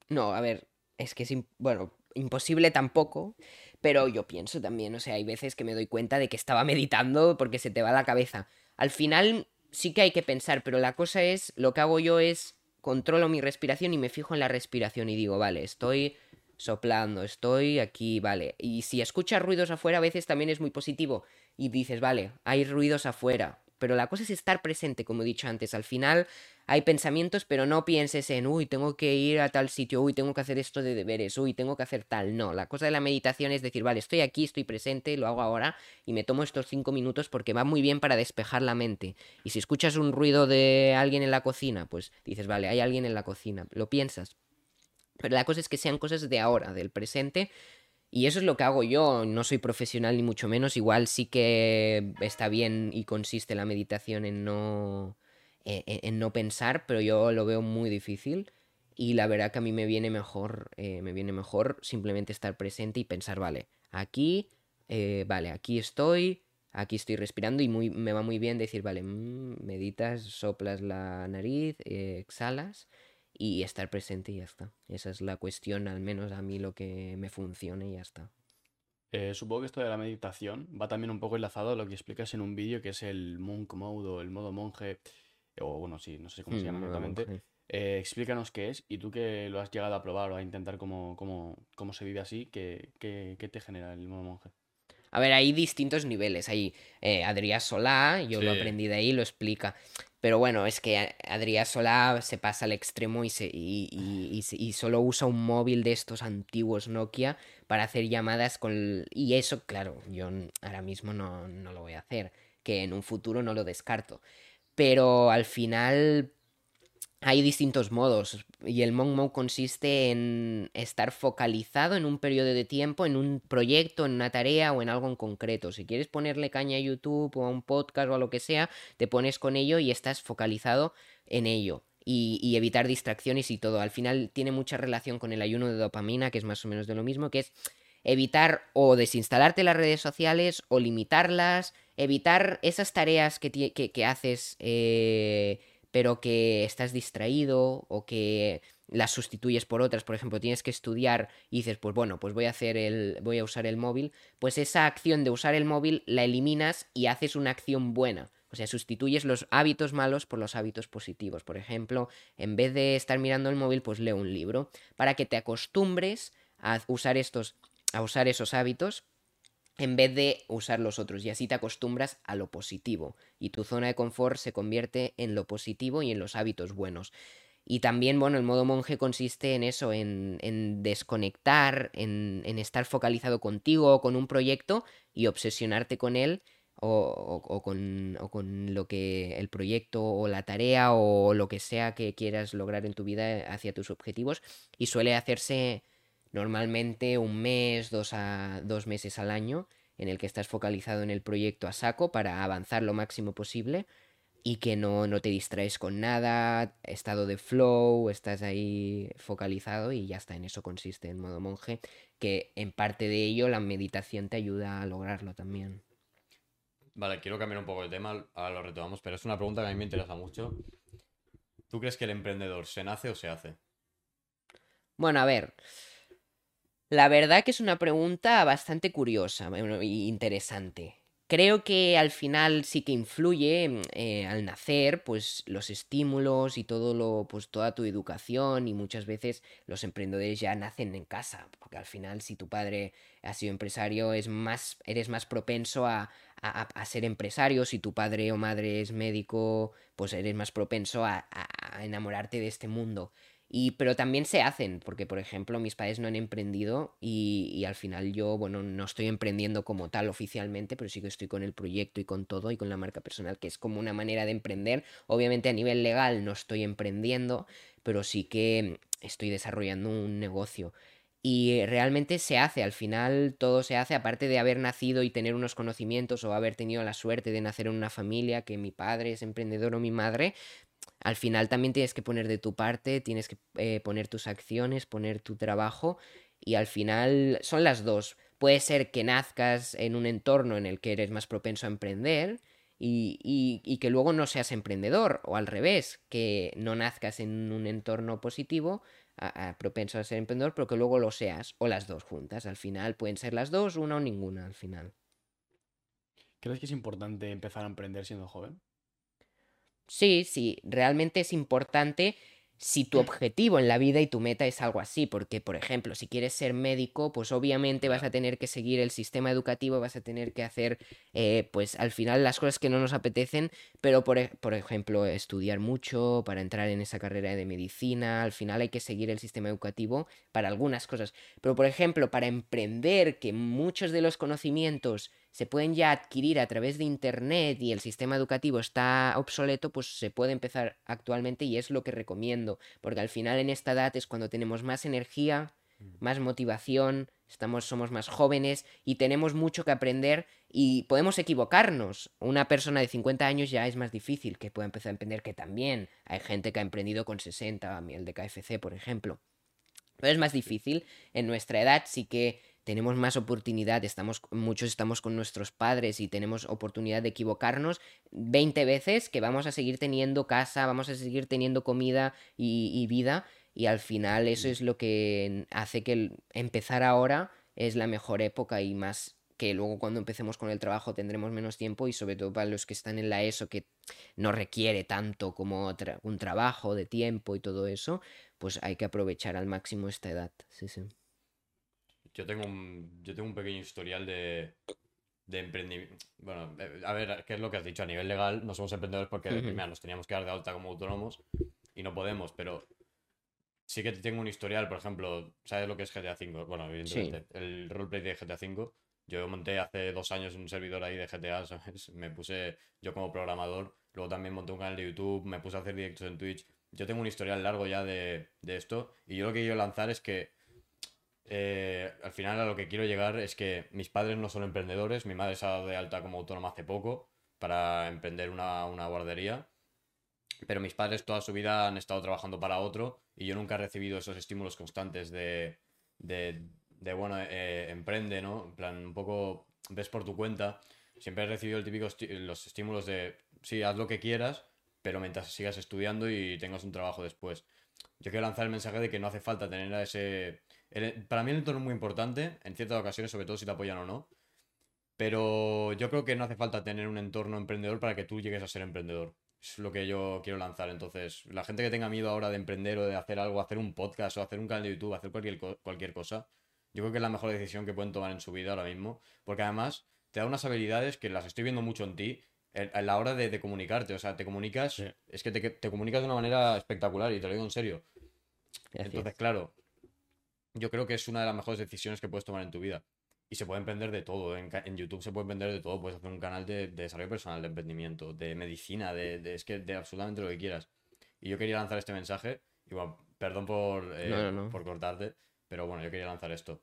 No, a ver, es que es, bueno, imposible tampoco, pero yo pienso también, o sea, hay veces que me doy cuenta de que estaba meditando porque se te va la cabeza. Al final sí que hay que pensar, pero la cosa es, lo que hago yo es controlo mi respiración y me fijo en la respiración y digo, vale, estoy soplando, estoy aquí, vale. Y si escuchas ruidos afuera, a veces también es muy positivo y dices, vale, hay ruidos afuera, pero la cosa es estar presente, como he dicho antes. Al final hay pensamientos, pero no pienses en, uy, tengo que ir a tal sitio, uy, tengo que hacer esto de deberes, uy, tengo que hacer tal. No, la cosa de la meditación es decir, vale, estoy aquí, estoy presente, lo hago ahora y me tomo estos cinco minutos porque va muy bien para despejar la mente. Y si escuchas un ruido de alguien en la cocina, pues dices, vale, hay alguien en la cocina, lo piensas. Pero la cosa es que sean cosas de ahora, del presente, y eso es lo que hago yo, no soy profesional ni mucho menos, igual sí que está bien y consiste la meditación en no, e, e, en, no pensar, pero yo lo veo muy difícil y la verdad que a mí me viene mejor, eh, me viene mejor simplemente estar presente y pensar, vale, aquí, eh, vale, aquí estoy, aquí estoy respirando y me va muy bien decir, vale, mm, meditas, soplas la nariz, eh, exhalas y estar presente y ya está. Esa es la cuestión, al menos a mí lo que me funciona y ya está. Eh, supongo que esto de la meditación va también un poco enlazado a lo que explicas en un vídeo que es el monk mode o el modo monje, o bueno, sí, no sé cómo se llama mm, exactamente. Eh, explícanos qué es y tú que lo has llegado a probar o a intentar cómo, cómo, cómo se vive así, ¿qué, qué, qué te genera el modo monje? A ver, hay distintos niveles. Hay eh, Adrià Solá, yo lo aprendí de ahí, lo explica. Pero bueno, es que Adrià Solá se pasa al extremo y, solo usa un móvil de estos antiguos Nokia para hacer llamadas con... Y eso, claro, yo ahora mismo no, no lo voy a hacer, que en un futuro no lo descarto. Pero al final hay distintos modos y el Monk Mode consiste en estar focalizado en un periodo de tiempo, en un proyecto, en una tarea o en algo en concreto. Si quieres ponerle caña a YouTube o a un podcast o a lo que sea, te pones con ello y estás focalizado en ello. Y, evitar distracciones y todo. Al final tiene mucha relación con el ayuno de dopamina, que es más o menos de lo mismo, que es evitar o desinstalarte las redes sociales o limitarlas, evitar esas tareas que, que, haces eh, pero que estás distraído o que las sustituyes por otras, por ejemplo, tienes que estudiar y dices, pues bueno, pues voy a hacer el voy a usar el móvil, pues esa acción de usar el móvil la eliminas y haces una acción buena. O sea, sustituyes los hábitos malos por los hábitos positivos. Por ejemplo, en vez de estar mirando el móvil, pues leo un libro para que te acostumbres a usar estos a usar esos hábitos en vez de usar los otros y así te acostumbras a lo positivo y tu zona de confort se convierte en lo positivo y en los hábitos buenos. Y también, bueno, el modo monje consiste en eso, en, desconectar, en, en, estar focalizado contigo o con un proyecto y obsesionarte con él o, o, con, o, con, lo que el proyecto o la tarea o lo que sea que quieras lograr en tu vida hacia tus objetivos. Y suele hacerse normalmente un mes, dos, a, dos meses al año, en el que estás focalizado en el proyecto a saco para avanzar lo máximo posible y que no, no te distraes con nada, estado de flow, estás ahí focalizado y ya está, en eso consiste el modo monje, que en parte de ello la meditación te ayuda a lograrlo también. Vale, quiero cambiar un poco de tema, ahora lo retomamos, pero es una pregunta que a mí me interesa mucho. ¿Tú crees que el emprendedor se nace o se hace? Bueno, a ver, la verdad que es una pregunta bastante curiosa e interesante. Creo que al final sí que influye mm, eh, al nacer, pues los estímulos y todo lo, pues toda tu educación y muchas veces los emprendedores ya nacen en casa, porque al final si tu padre ha sido empresario es más, eres más propenso a, ser empresario, si tu padre o madre es médico, pues eres más propenso a enamorarte de este mundo. Y, pero también se hacen, porque por ejemplo mis padres no han emprendido y, y, al final yo, bueno, no estoy emprendiendo como tal oficialmente, pero sí que estoy con el proyecto y con todo y con la marca personal, que es como una manera de emprender. Obviamente a nivel legal no estoy emprendiendo, pero sí que estoy desarrollando un negocio. Y realmente se hace, al final todo se hace, aparte de haber nacido y tener unos conocimientos o haber tenido la suerte de nacer en una familia, que mi padre es emprendedor o mi madre, al final también tienes que poner de tu parte, tienes que eh, poner tus acciones, poner tu trabajo y al final son las dos. Puede ser que nazcas en un entorno en el que eres más propenso a emprender y, y, que luego no seas emprendedor o al revés, que no nazcas en un entorno positivo propenso a ser emprendedor, pero que luego lo seas, o las dos juntas. Al final pueden ser las dos, una o ninguna al final. ¿Crees que es importante empezar a emprender siendo joven? Sí, sí, realmente es importante si tu objetivo en la vida y tu meta es algo así, porque por ejemplo, si quieres ser médico, pues obviamente vas a tener que seguir el sistema educativo, vas a tener que hacer, eh, pues al final las cosas que no nos apetecen, pero por, por, ejemplo, estudiar mucho para entrar en esa carrera de medicina, al final hay que seguir el sistema educativo para algunas cosas, pero por ejemplo, para emprender, que muchos de los conocimientos se pueden ya adquirir a través de Internet y el sistema educativo está obsoleto, pues se puede empezar actualmente y es lo que recomiendo, porque al final en esta edad es cuando tenemos más energía, más motivación, estamos, somos más jóvenes y tenemos mucho que aprender y podemos equivocarnos. Una persona de 50 años ya es más difícil que pueda empezar a emprender, que también hay gente que ha emprendido con 60, el de KFC, por ejemplo. Pero es más difícil. En nuestra edad sí que tenemos más oportunidad, estamos, muchos estamos con nuestros padres y tenemos oportunidad de equivocarnos 20 veces que vamos a seguir teniendo casa, vamos a seguir teniendo comida y, vida y al final eso es lo que hace que empezar ahora es la mejor época y más que luego cuando empecemos con el trabajo tendremos menos tiempo y sobre todo para los que están en la ESO que no requiere tanto como un trabajo de tiempo y todo eso, pues hay que aprovechar al máximo esta edad. Sí, sí. Yo tengo un, yo tengo un pequeño historial de, de emprendimiento. Bueno, eh, a ver, ¿qué es lo que has dicho? A nivel legal no somos emprendedores porque nos teníamos que dar de alta como autónomos y no podemos, pero sí que tengo un historial, por ejemplo, ¿sabes lo que es GTA V? Bueno, evidentemente, el roleplay de GTA V. Yo monté hace dos años un servidor ahí de GTA, <laughs> ¿sabes? Me puse yo como programador, luego también monté un canal de YouTube, me puse a hacer directos en Twitch. Yo tengo un historial largo ya de, de esto y yo lo que quiero lanzar es que eh, al final a lo que quiero llegar es que mis padres no son emprendedores, mi madre se ha dado de alta como autónoma hace poco para emprender una, guardería, pero mis padres toda su vida han estado trabajando para otro y yo nunca he recibido esos estímulos constantes de, de, bueno, eh, emprende, ¿no? En plan, un poco ves por tu cuenta. Siempre he recibido el típico los estímulos de, sí, haz lo que quieras, pero mientras sigas estudiando y tengas un trabajo después. Yo quiero lanzar el mensaje de que no hace falta tener a ese para mí el entorno es muy importante, en ciertas ocasiones, sobre todo si te apoyan o no. Pero yo creo que no hace falta tener un entorno emprendedor para que tú llegues a ser emprendedor. Es lo que yo quiero lanzar. Entonces, la gente que tenga miedo ahora de emprender o de hacer algo, hacer un podcast o hacer un canal de YouTube, hacer cualquier, cualquier cosa, yo creo que es la mejor decisión que pueden tomar en su vida ahora mismo. Porque además te da unas habilidades que las estoy viendo mucho en ti a la hora de, comunicarte. O sea, te comunicas, es que te, te, comunicas de una manera espectacular y te lo digo en serio. Entonces, claro, yo creo que es una de las mejores decisiones que puedes tomar en tu vida. Y se puede emprender de todo. En, YouTube se puede emprender de todo. Puedes hacer un canal de, desarrollo personal, de emprendimiento, de medicina, de, es que de absolutamente lo que quieras. Y yo quería lanzar este mensaje. Y perdón por, eh, por cortarte, pero bueno, yo quería lanzar esto.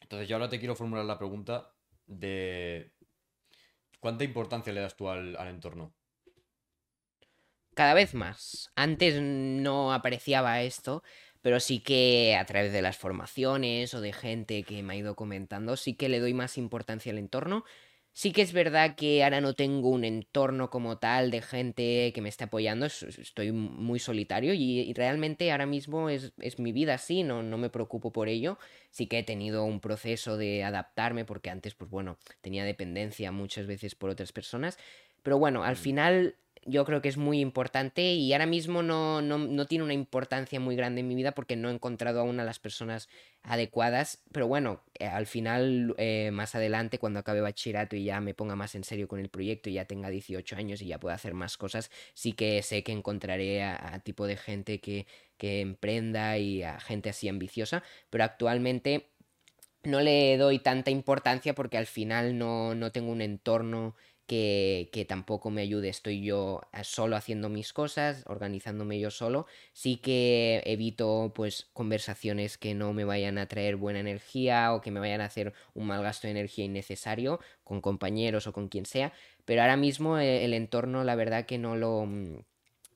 Entonces, yo ahora te quiero formular la pregunta de ¿cuánta importancia le das tú al, al entorno? Cada vez más. Antes no apreciaba esto, pero sí que a través de las formaciones o de gente que me ha ido comentando, sí que le doy más importancia al entorno. Sí que es verdad que ahora no tengo un entorno como tal de gente que me esté apoyando, estoy muy solitario y, realmente ahora mismo es, mi vida así, no, no me preocupo por ello. Sí que he tenido un proceso de adaptarme porque antes, pues bueno, tenía dependencia muchas veces por otras personas, pero bueno, al mm. final yo creo que es muy importante y ahora mismo no, no, tiene una importancia muy grande en mi vida porque no he encontrado aún a las personas adecuadas. Pero bueno, eh, al final, eh, más adelante, cuando acabe bachillerato y ya me ponga más en serio con el proyecto y ya tenga 18 años y ya pueda hacer más cosas, sí que sé que encontraré a, tipo de gente que, que emprenda y a gente así ambiciosa. Pero actualmente no le doy tanta importancia porque al final no, no tengo un entorno que, tampoco me ayude. Estoy yo eh, solo haciendo mis cosas, organizándome yo solo. Sí que evito pues conversaciones que no me vayan a traer buena energía o que me vayan a hacer un mal gasto de energía innecesario con compañeros o con quien sea. Pero ahora mismo eh, el, entorno, la verdad que no lo mm,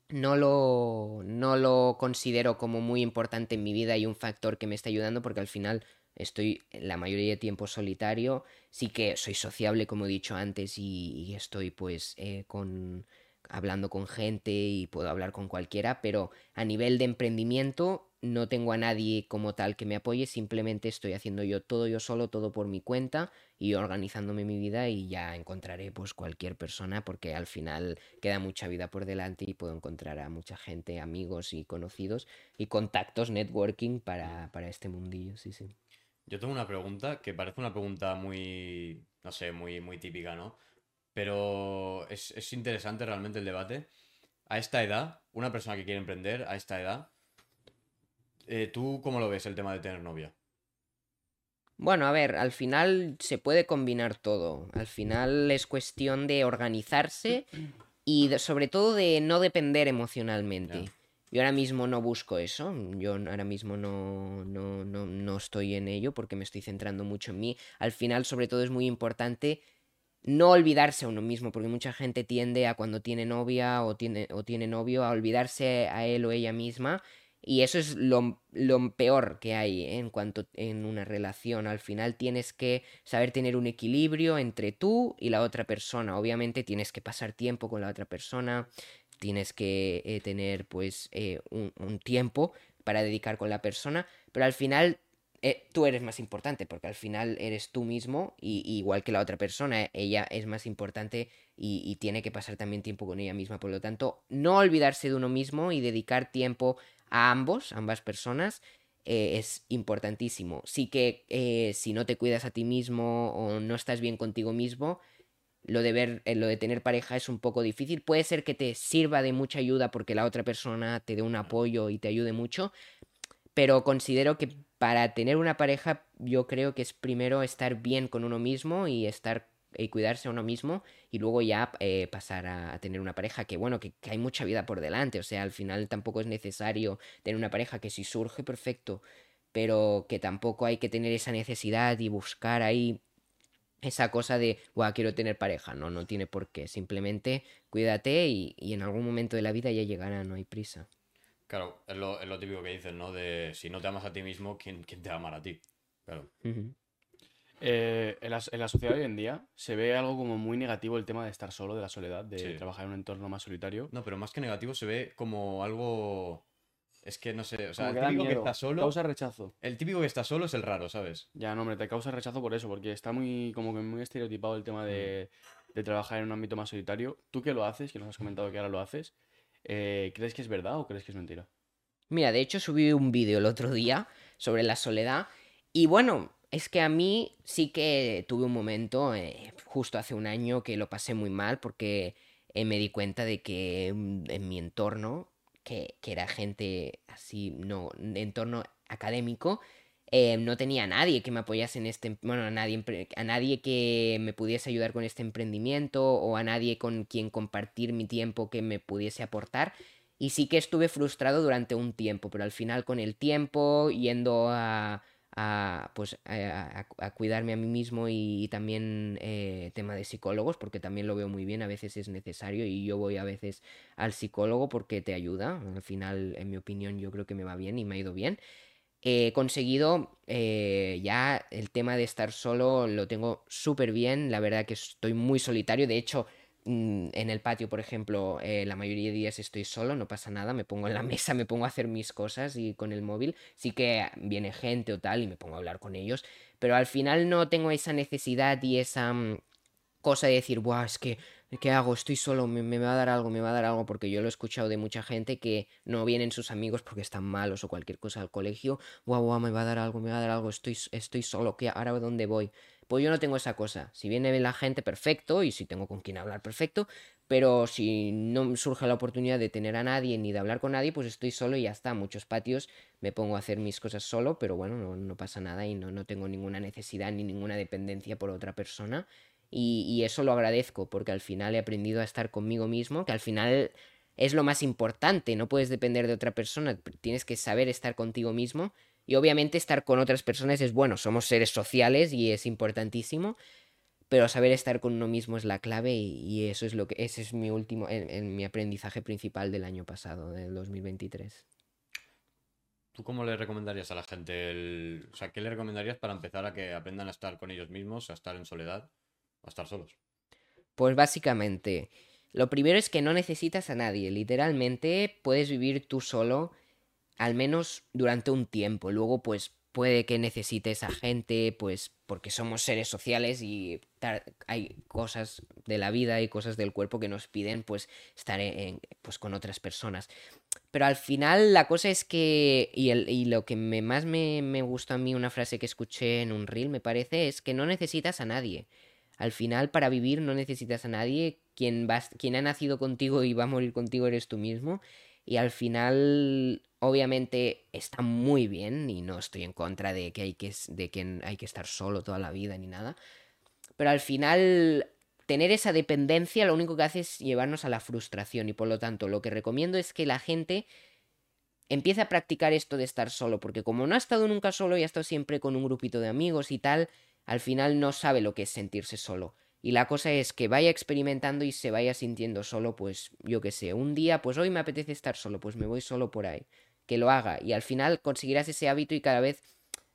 no lo, no lo considero como muy importante en mi vida y un factor que me está ayudando porque al final estoy la mayoría de tiempo solitario, sí que soy sociable como he dicho antes y, estoy pues eh, con, hablando con gente y puedo hablar con cualquiera, pero a nivel de emprendimiento no tengo a nadie como tal que me apoye, simplemente estoy haciendo yo todo yo solo, todo por mi cuenta y organizándome mi vida y ya encontraré pues cualquier persona porque al final queda mucha vida por delante y puedo encontrar a mucha gente, amigos y conocidos y contactos, networking para, para este mundillo, sí, sí. Yo tengo una pregunta que parece una pregunta muy, no sé, muy, muy típica, ¿no? Pero es, es interesante realmente el debate. A esta edad, una persona que quiere emprender a esta edad, eh, ¿tú cómo lo ves el tema de tener novia? Bueno, a ver, al final se puede combinar todo. Al final es cuestión de organizarse y de- sobre todo de no depender emocionalmente. Yo ahora mismo no busco eso, yo ahora mismo no, no, no, no estoy en ello porque me estoy centrando mucho en mí. Al final, sobre todo, es muy importante no olvidarse a uno mismo, porque mucha gente tiende a cuando tiene novia o tiene, o tiene novio a olvidarse a él o ella misma. Y eso es lo, lo peor que hay ¿eh? en cuanto en una relación. Al final tienes que saber tener un equilibrio entre tú y la otra persona. Obviamente tienes que pasar tiempo con la otra persona, tienes que eh, tener pues eh, un, tiempo para dedicar con la persona, pero al final eh, tú eres más importante porque al final eres tú mismo y, igual que la otra persona, ella es más importante y, y tiene que pasar también tiempo con ella misma. Por lo tanto, no olvidarse de uno mismo y dedicar tiempo a ambos, ambas personas, es importantísimo. Sí que si no te cuidas a ti mismo o no estás bien contigo mismo, lo de ver, eh, lo de tener pareja es un poco difícil. Puede ser que te sirva de mucha ayuda porque la otra persona te dé un apoyo y te ayude mucho, pero considero que para tener una pareja yo creo que es primero estar bien con uno mismo y estar y cuidarse a uno mismo y luego ya eh, pasar a, a tener una pareja que bueno que, que hay mucha vida por delante o sea al final tampoco es necesario tener una pareja que si surge perfecto pero que tampoco hay que tener esa necesidad y buscar ahí esa cosa de, Buah, quiero tener pareja. No, no tiene por qué. Simplemente cuídate y, y en algún momento de la vida ya llegará, no hay prisa. Claro, es lo, es lo típico que dicen, ¿no? De si no te amas a ti mismo, ¿quién, quién te va a amar a ti? Claro. Eh, en, la, en la sociedad de hoy en día se ve algo como muy negativo el tema de estar solo, de la soledad, de Sí. trabajar en un entorno más solitario. No, pero más que negativo se ve como algo... Es que no sé, o sea, Como el que típico que miedo, está solo... Causa rechazo. El típico que está solo es el raro, ¿sabes? Ya, no, hombre, te causa rechazo por eso, porque está muy, como que muy estereotipado el tema de, de trabajar en un ámbito más solitario. Tú que lo haces, que nos has comentado que ahora lo haces, eh, ¿crees que es verdad o crees que es mentira? Mira, de hecho subí un vídeo el otro día sobre la soledad y bueno, es que a mí sí que tuve un momento, eh, justo hace un año, que lo pasé muy mal porque eh, me di cuenta de que mm, en mi entorno, que, era gente así, no, entorno académico, eh, no tenía a nadie que me apoyase en este, bueno, a nadie, a nadie que me pudiese ayudar con este emprendimiento o a nadie con quien compartir mi tiempo que me pudiese aportar. Y sí que estuve frustrado durante un tiempo, pero al final con el tiempo, yendo a, a, pues, a, a- cuidarme a mí mismo y, también eh, tema de psicólogos, porque también lo veo muy bien, a veces es necesario y yo voy a veces al psicólogo porque te ayuda. Al final, en mi opinión, yo creo que me va bien y me ha ido bien. He conseguido eh, ya el tema de estar solo, lo tengo súper bien, la verdad que estoy muy solitario, de hecho en el patio, por ejemplo, eh, la mayoría de días estoy solo, no pasa nada, me pongo en la <laughs> mesa, me pongo a hacer mis cosas y con el móvil sí que viene gente o tal y me pongo a hablar con ellos, pero al final no tengo esa necesidad y esa mm, cosa de decir, Buah, es que, ¿qué hago? Estoy solo, me, me va a dar algo, me va a dar algo, porque yo lo he escuchado de mucha gente que no vienen sus amigos porque están malos o cualquier cosa al colegio, Buah, buah, me va a dar algo, me va a dar algo, estoy, estoy solo, ¿qué, ahora dónde voy? Pues yo no tengo esa cosa. Si viene la gente, perfecto, y si tengo con quien hablar, perfecto, pero si no surge la oportunidad de tener a nadie ni de hablar con nadie, pues estoy solo y ya está. Muchos patios me pongo a hacer mis cosas solo, pero bueno, no, pasa nada y no, no tengo ninguna necesidad ni ninguna dependencia por otra persona. Y eso lo agradezco, porque al final he aprendido a estar conmigo mismo, que al final es lo más importante, no puedes depender de otra persona, tienes que saber estar contigo mismo y obviamente estar con otras personas es bueno, somos seres sociales y es importantísimo, pero saber estar con uno mismo es la clave y, y eso es lo que ese es mi último en, en mi aprendizaje principal del año pasado, del 2023. ¿Tú cómo le recomendarías a la gente el... O sea, ¿qué le recomendarías para empezar a que aprendan a estar con ellos mismos, a estar en soledad a estar solos? Pues básicamente Lo primero es que no necesitas a nadie. Literalmente puedes vivir tú solo, al menos durante un tiempo. Luego, pues puede que necesites a gente, pues porque somos seres sociales y hay cosas de la vida y cosas del cuerpo que nos piden pues estar en, pues con otras personas. Pero al final la cosa es que, y, el, y lo que me, más me, me gustó a mí, una frase que escuché en un reel, me parece, es que no necesitas a nadie. Al final, para vivir no necesitas a nadie. Quien, va, quien ha nacido contigo y va a morir contigo eres tú mismo. Y al final, obviamente, está muy bien. Y no estoy en contra de que hay que, de que, hay que estar solo toda la vida ni nada. Pero al final, tener esa dependencia lo único que hace es llevarnos a la frustración. Y por lo tanto, lo que recomiendo es que la gente empiece a practicar esto de estar solo. Porque como no ha estado nunca solo y ha estado siempre con un grupito de amigos y tal al final no sabe lo que es sentirse solo. Y la cosa es que vaya experimentando y se vaya sintiendo solo, pues yo qué sé, un día, pues hoy me apetece estar solo, pues me voy solo por ahí. Que lo haga y al final conseguirás ese hábito y cada vez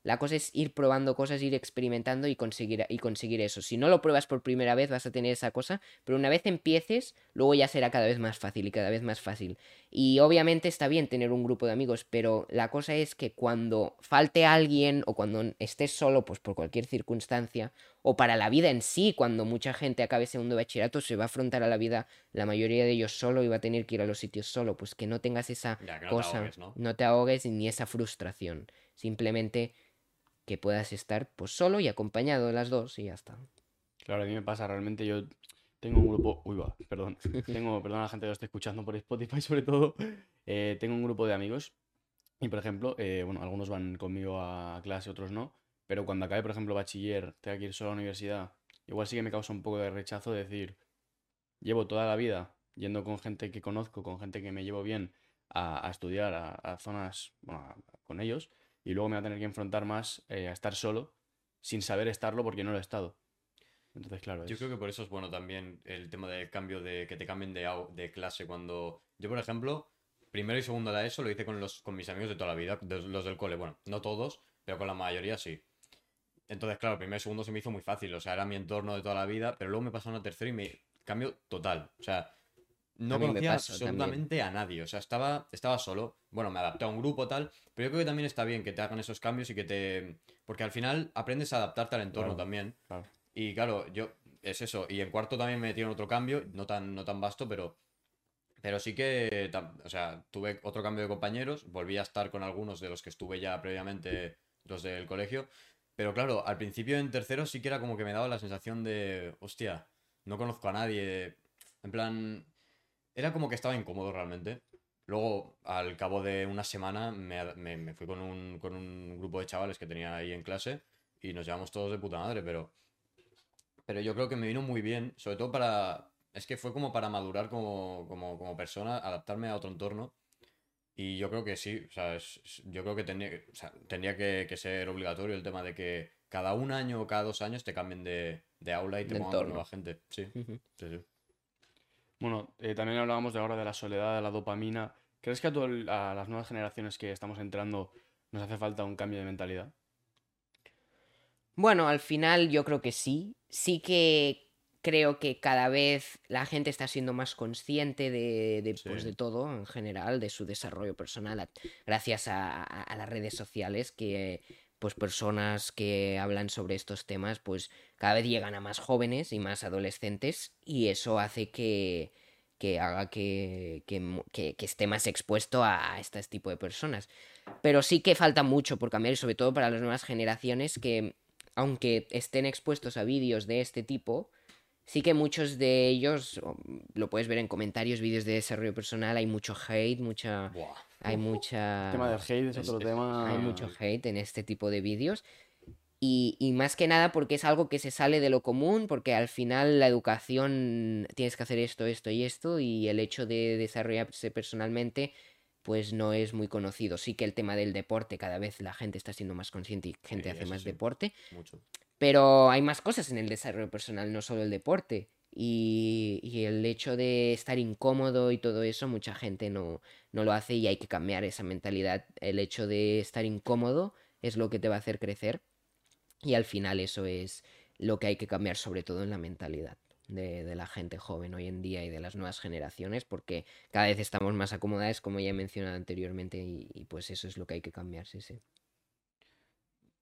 la cosa es ir probando cosas, ir experimentando y conseguir, y conseguir eso. Si no lo pruebas por primera vez vas a tener esa cosa, pero una vez empieces, luego ya será cada vez más fácil y cada vez más fácil. Y obviamente está bien tener un grupo de amigos, pero la cosa es que cuando falte alguien o cuando estés solo, pues por cualquier circunstancia, o para la vida en sí, cuando mucha gente acabe segundo bachillerato, se va a afrontar a la vida, la mayoría de ellos solo y va a tener que ir a los sitios solo, pues que no tengas esa cosa, no te ahogues ni esa frustración. Simplemente que puedas estar pues solo y acompañado de las dos y ya está. Claro, a mí me pasa realmente, yo tengo un grupo, uy va, perdón, <laughs> tengo, perdón a la gente que lo esté escuchando por Spotify <laughs> sobre todo, eh, tengo un grupo de amigos y por ejemplo, eh, bueno, algunos van conmigo a clase, otros no, pero cuando acabe por ejemplo bachiller, tenga que ir solo a la universidad, igual sí que me causa un poco de rechazo decir, llevo toda la vida yendo con gente que conozco, con gente que me llevo bien a, estudiar a, zonas, bueno, con ellos, y luego me va a tener que enfrentar más eh, a estar solo sin saber estarlo porque no lo he estado. Entonces, claro. Yo creo que por eso es bueno también el tema del cambio de que te cambien de, de clase cuando. Yo, por ejemplo, primero y segundo de eso lo hice con, los, con mis amigos de toda la vida, los del cole. Bueno, no todos, pero con la mayoría sí. Entonces, claro, primero y segundo se me hizo muy fácil. O sea, era mi entorno de toda la vida, pero luego me pasó una tercera y me cambio total. O sea, no conocía absolutamente a nadie. O sea, estaba, estaba solo. Bueno, me adapté a un grupo tal. Pero yo creo que también está bien que te hagan esos cambios y que te. Porque al final aprendes a adaptarte al entorno también. Y claro, yo. Es eso. Y en cuarto también me metieron otro cambio. No tan, no tan vasto, pero. Pero sí que. O sea, tuve otro cambio de compañeros. Volví a estar con algunos de los que estuve ya previamente, los del colegio. Pero claro, al principio en tercero sí que era como que me daba la sensación de. Hostia, no conozco a nadie. En plan, era como que estaba incómodo realmente. Luego, al cabo de una semana, me, fui con un, con un, grupo de chavales que tenía ahí en clase y nos llevamos todos de puta madre, pero, pero yo creo que me vino muy bien, sobre todo para... Es que fue como para madurar como, como, como persona, adaptarme a otro entorno. Y yo creo que sí, o sea, yo creo que tenía, o sea, tendría que, que, ser obligatorio el tema de que cada un año o cada dos años te cambien de, de aula y te pongan con nueva gente. Sí, sí, sí. Bueno, eh, también hablábamos de ahora de la soledad, de la dopamina. ¿Crees que a, a las nuevas generaciones que estamos entrando nos hace falta un cambio de mentalidad? Bueno, al final yo creo que sí. Sí que creo que cada vez la gente está siendo más consciente de, pues, de todo en general, de su desarrollo personal, gracias a, las redes sociales que pues personas que hablan sobre estos temas pues cada vez llegan a más jóvenes y más adolescentes y eso hace que, que haga que, que, esté más expuesto a, este tipo de personas. Pero sí que falta mucho por cambiar y sobre todo para las nuevas generaciones que aunque estén expuestos a vídeos de este tipo, sí que muchos de ellos, lo puedes ver en comentarios, vídeos de desarrollo personal, hay mucho hate, mucha... Hay mucha... El tema del hate es otro tema. Hay mucho hate en este tipo de vídeos. Y, y, más que nada porque es algo que se sale de lo común, porque al final la educación tienes que hacer esto, esto y esto, y el hecho de desarrollarse personalmente, pues no es muy conocido. Sí que el tema del deporte, cada vez la gente está siendo más consciente y gente hace más deporte. Mucho. Pero hay más cosas en el desarrollo personal, no solo el deporte. Y, el hecho de estar incómodo y todo eso, mucha gente no, no lo hace y hay que cambiar esa mentalidad. El hecho de estar incómodo es lo que te va a hacer crecer y al final eso es lo que hay que cambiar sobre todo en la mentalidad. de, de la gente joven hoy en día y de las nuevas generaciones, porque cada vez estamos más acomodados, como ya he mencionado anteriormente, y, y pues eso es lo que hay que cambiar, sí, sí.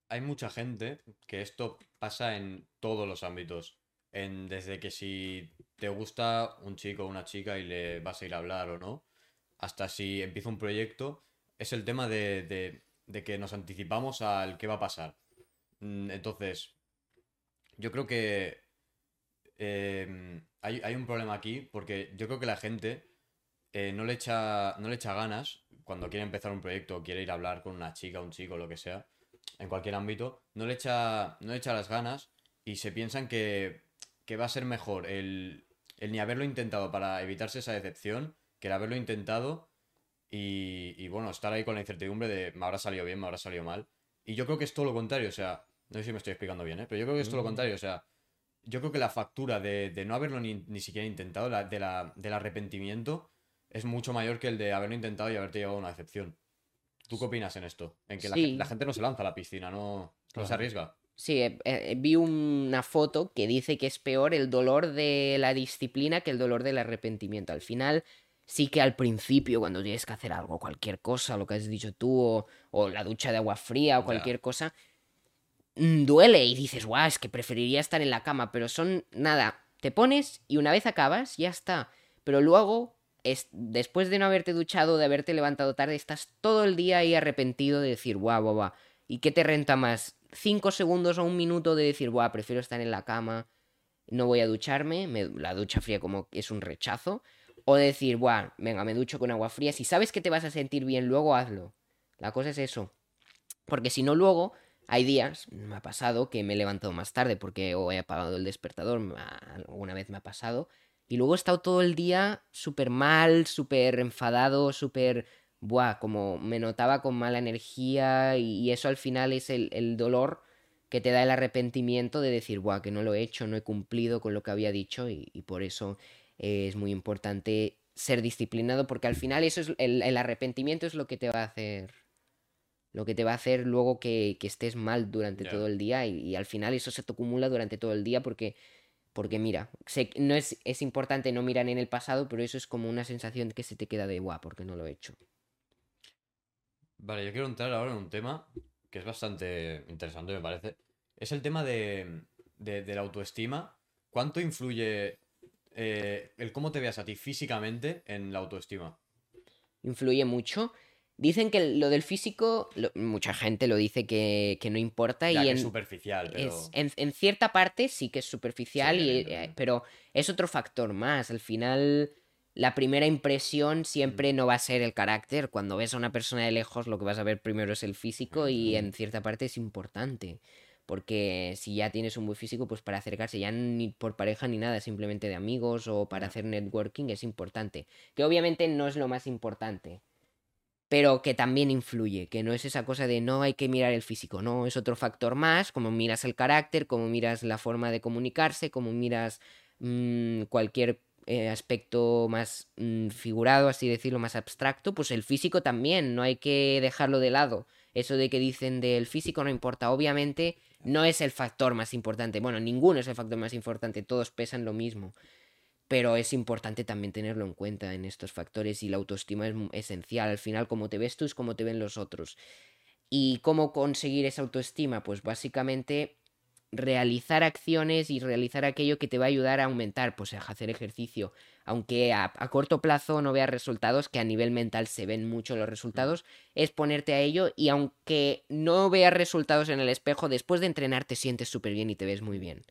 Hay mucha gente que esto pasa en todos los ámbitos. En, desde que si te gusta un chico o una chica y le vas a ir a hablar o no, hasta si empieza un proyecto, es el tema de, de- que nos anticipamos al qué va a pasar. Mm, Entonces, yo creo que em, hay, hay un problema aquí porque yo creo que la gente eh, no le echa, no le echa ganas cuando quiere empezar un proyecto o quiere ir a hablar con una chica, un chico, lo que sea, en cualquier ámbito, no le echa, no le echa las ganas y se piensan que, que va a ser mejor el, el ni haberlo intentado para evitarse esa decepción que el haberlo intentado y, y, bueno, estar ahí con la incertidumbre de me habrá salido bien, me habrá salido mal. Y yo creo que es todo lo contrario, o sea, no sé si me estoy explicando bien, ¿eh? pero yo creo que es todo lo Mm. contrario, o sea, yo creo que la factura de, de no haberlo ni, ni siquiera intentado, la- de la, del arrepentimiento, es mucho mayor que el de haberlo intentado y haberte llevado a una decepción. ¿Tú qué opinas en esto? En que la, Sí. la gente no se lanza a la piscina, no, no se arriesga. Sí, eh, eh, vi una foto que dice que es peor el dolor de la disciplina que el dolor del arrepentimiento. Al final, sí que al principio, cuando tienes que hacer algo, cualquier cosa, lo que has dicho tú, o, o la ducha de agua fría o cualquier cosa, mm, duele y dices, guau, es que preferiría estar en la cama, pero son nada, te pones y una vez acabas, ya está. Pero luego, es, después de no haberte duchado, de haberte levantado tarde, estás todo el día ahí arrepentido de decir, guau, guau, guau. ¿Y qué te renta más? ¿Cinco segundos o un minuto de decir, guau, prefiero estar en la cama, no voy a ducharme, me- la ducha fría como es un rechazo? O decir, buah, venga, me ducho con agua fría. Si sabes que te vas a sentir bien, luego hazlo. La cosa es eso. Porque si no, luego hay días, me ha pasado, que me he levantado más tarde porque o he apagado el despertador, alguna vez me ha pasado. Y luego he estado todo el día súper mal, súper enfadado, súper... Buah, como me notaba con mala energía y, y eso al final es el, el dolor que te da el arrepentimiento de decir, buah, que no lo he hecho, no he cumplido con lo que había dicho y, y por eso eh, es muy importante ser disciplinado porque al final eso es el, el arrepentimiento es lo que te va a hacer lo que te va a hacer luego que, que estés mal durante todo el día y, y al final eso se te acumula durante todo el día porque porque mira, no es, es importante no mirar en el pasado, pero eso es como una sensación que se te queda de guau, porque no lo he hecho. Vale, yo quiero entrar ahora en un tema que es bastante interesante, me parece. Es el tema de, de, de la autoestima. ¿Cuánto influye eh, el cómo te veas a ti físicamente en la autoestima? influye mucho. Dicen que lo del físico, lo- mucha gente lo dice que, que no importa Ya y que en, es superficial, pero... es- en, en cierta parte sí que es superficial, Sí, y, eh, pero es otro factor más. Al final, la primera impresión siempre no va a ser el carácter. Cuando ves a una persona de lejos, lo que vas a ver primero es el físico y en cierta parte es importante. Porque si ya tienes un buen físico, pues para acercarse ya ni por pareja ni nada, simplemente de amigos o para hacer networking es importante. Que obviamente no es lo más importante, pero que también influye, que no es esa cosa de no hay que mirar el físico, no, es otro factor más, como miras el carácter, como miras la forma de comunicarse, como miras mm, cualquier eh, aspecto más mm, figurado, así decirlo, más abstracto, pues el físico también, no hay que dejarlo de lado. Eso de que dicen del físico no importa, obviamente no es el factor más importante, bueno, ninguno es el factor más importante, todos pesan lo mismo pero es importante también tenerlo en cuenta en estos factores y la autoestima es esencial. Al final, como te ves tú es como te ven los otros. ¿Y cómo conseguir esa autoestima? Pues básicamente realizar acciones y realizar aquello que te va a ayudar a aumentar, pues a hacer ejercicio. Aunque a, a corto plazo no veas resultados, que a nivel mental se ven mucho los resultados, es ponerte a ello y aunque no veas resultados en el espejo, después de entrenar te sientes súper bien y te ves muy bien.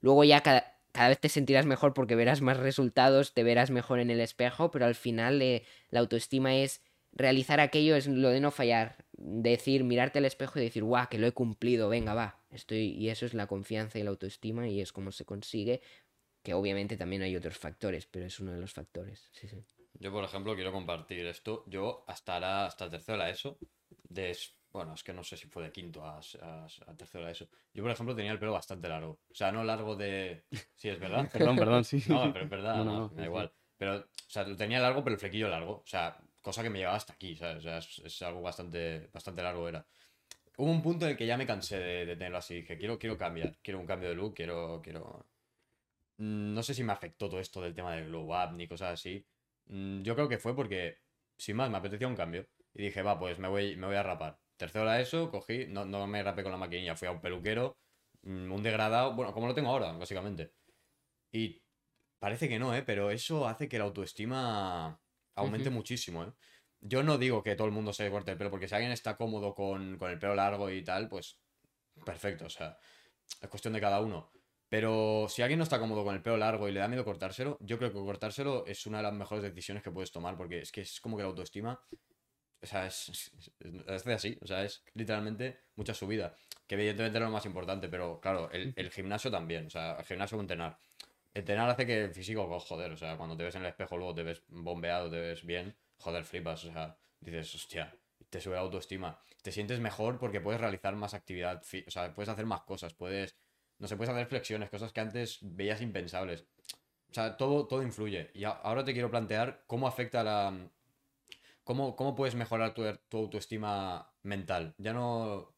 Luego ya cada, cada vez te sentirás mejor porque verás más resultados, te verás mejor en el espejo, pero al final eh, la autoestima es realizar aquello, es lo de no fallar. Decir, mirarte al espejo y decir, guau, que lo he cumplido, venga, va. Estoy... Y eso es la confianza y la autoestima y es como se consigue, que obviamente también hay otros factores, pero es uno de los factores. Sí, sí. Yo, por ejemplo, quiero compartir esto. Yo hasta, ahora- hasta tercero la ESO, de, bueno, es que no sé si fue de quinto a, a a tercero la ESO. Yo, por ejemplo, tenía el pelo bastante largo. O sea, no largo de... Sí, es verdad. <laughs> Perdón, perdón, sí. No, pero es verdad, No, no, no, no, me da igual. Pero, o sea, lo tenía largo, pero el flequillo largo. O sea, cosa que me llegaba hasta aquí, ¿sabes? O sea, es, es algo bastante, bastante largo era. Hubo un punto en el que ya me cansé de, de tenerlo así. Dije, quiero, quiero cambiar. Quiero un cambio de look, quiero, quiero... mm, no sé si me afectó todo esto del tema del glow up ni cosas así. Mm, Yo creo que fue porque, sin más, me apetecía un cambio. Y dije, va, pues me voy, me voy a rapar. Tercero la ESO, cogí, no, no me rapé con la maquinilla, fui a un peluquero, mm, un degradado, bueno, como lo tengo ahora, básicamente. Y parece que no, ¿eh? Pero eso hace que la autoestima aumente Ujú. muchísimo, ¿eh? Yo no digo que todo el mundo se corte el pelo, porque si alguien está cómodo con, con el pelo largo y tal, pues perfecto, o sea, es cuestión de cada uno. Pero si alguien no está cómodo con el pelo largo y le da miedo cortárselo, yo creo que cortárselo es una de las mejores decisiones que puedes tomar, porque es que es como que la autoestima, o sea, es, <laughs> es, es así, o sea, es literalmente mucha subida. Que evidentemente no es lo más importante, pero claro, el, el gimnasio también, o sea, el gimnasio o entrenar. Entrenar hace que el físico, oh, joder, o sea, cuando te ves en el espejo luego te ves bombeado, te ves bien, joder, flipas, o sea, dices, hostia, te sube la autoestima. Te sientes mejor porque puedes realizar más actividad, o sea, puedes hacer más cosas, puedes, no sé, puedes hacer flexiones, cosas que antes veías impensables. O sea, todo, todo influye. Y ahora te quiero plantear cómo afecta la... Cómo, cómo puedes mejorar tu, tu autoestima mental. Ya no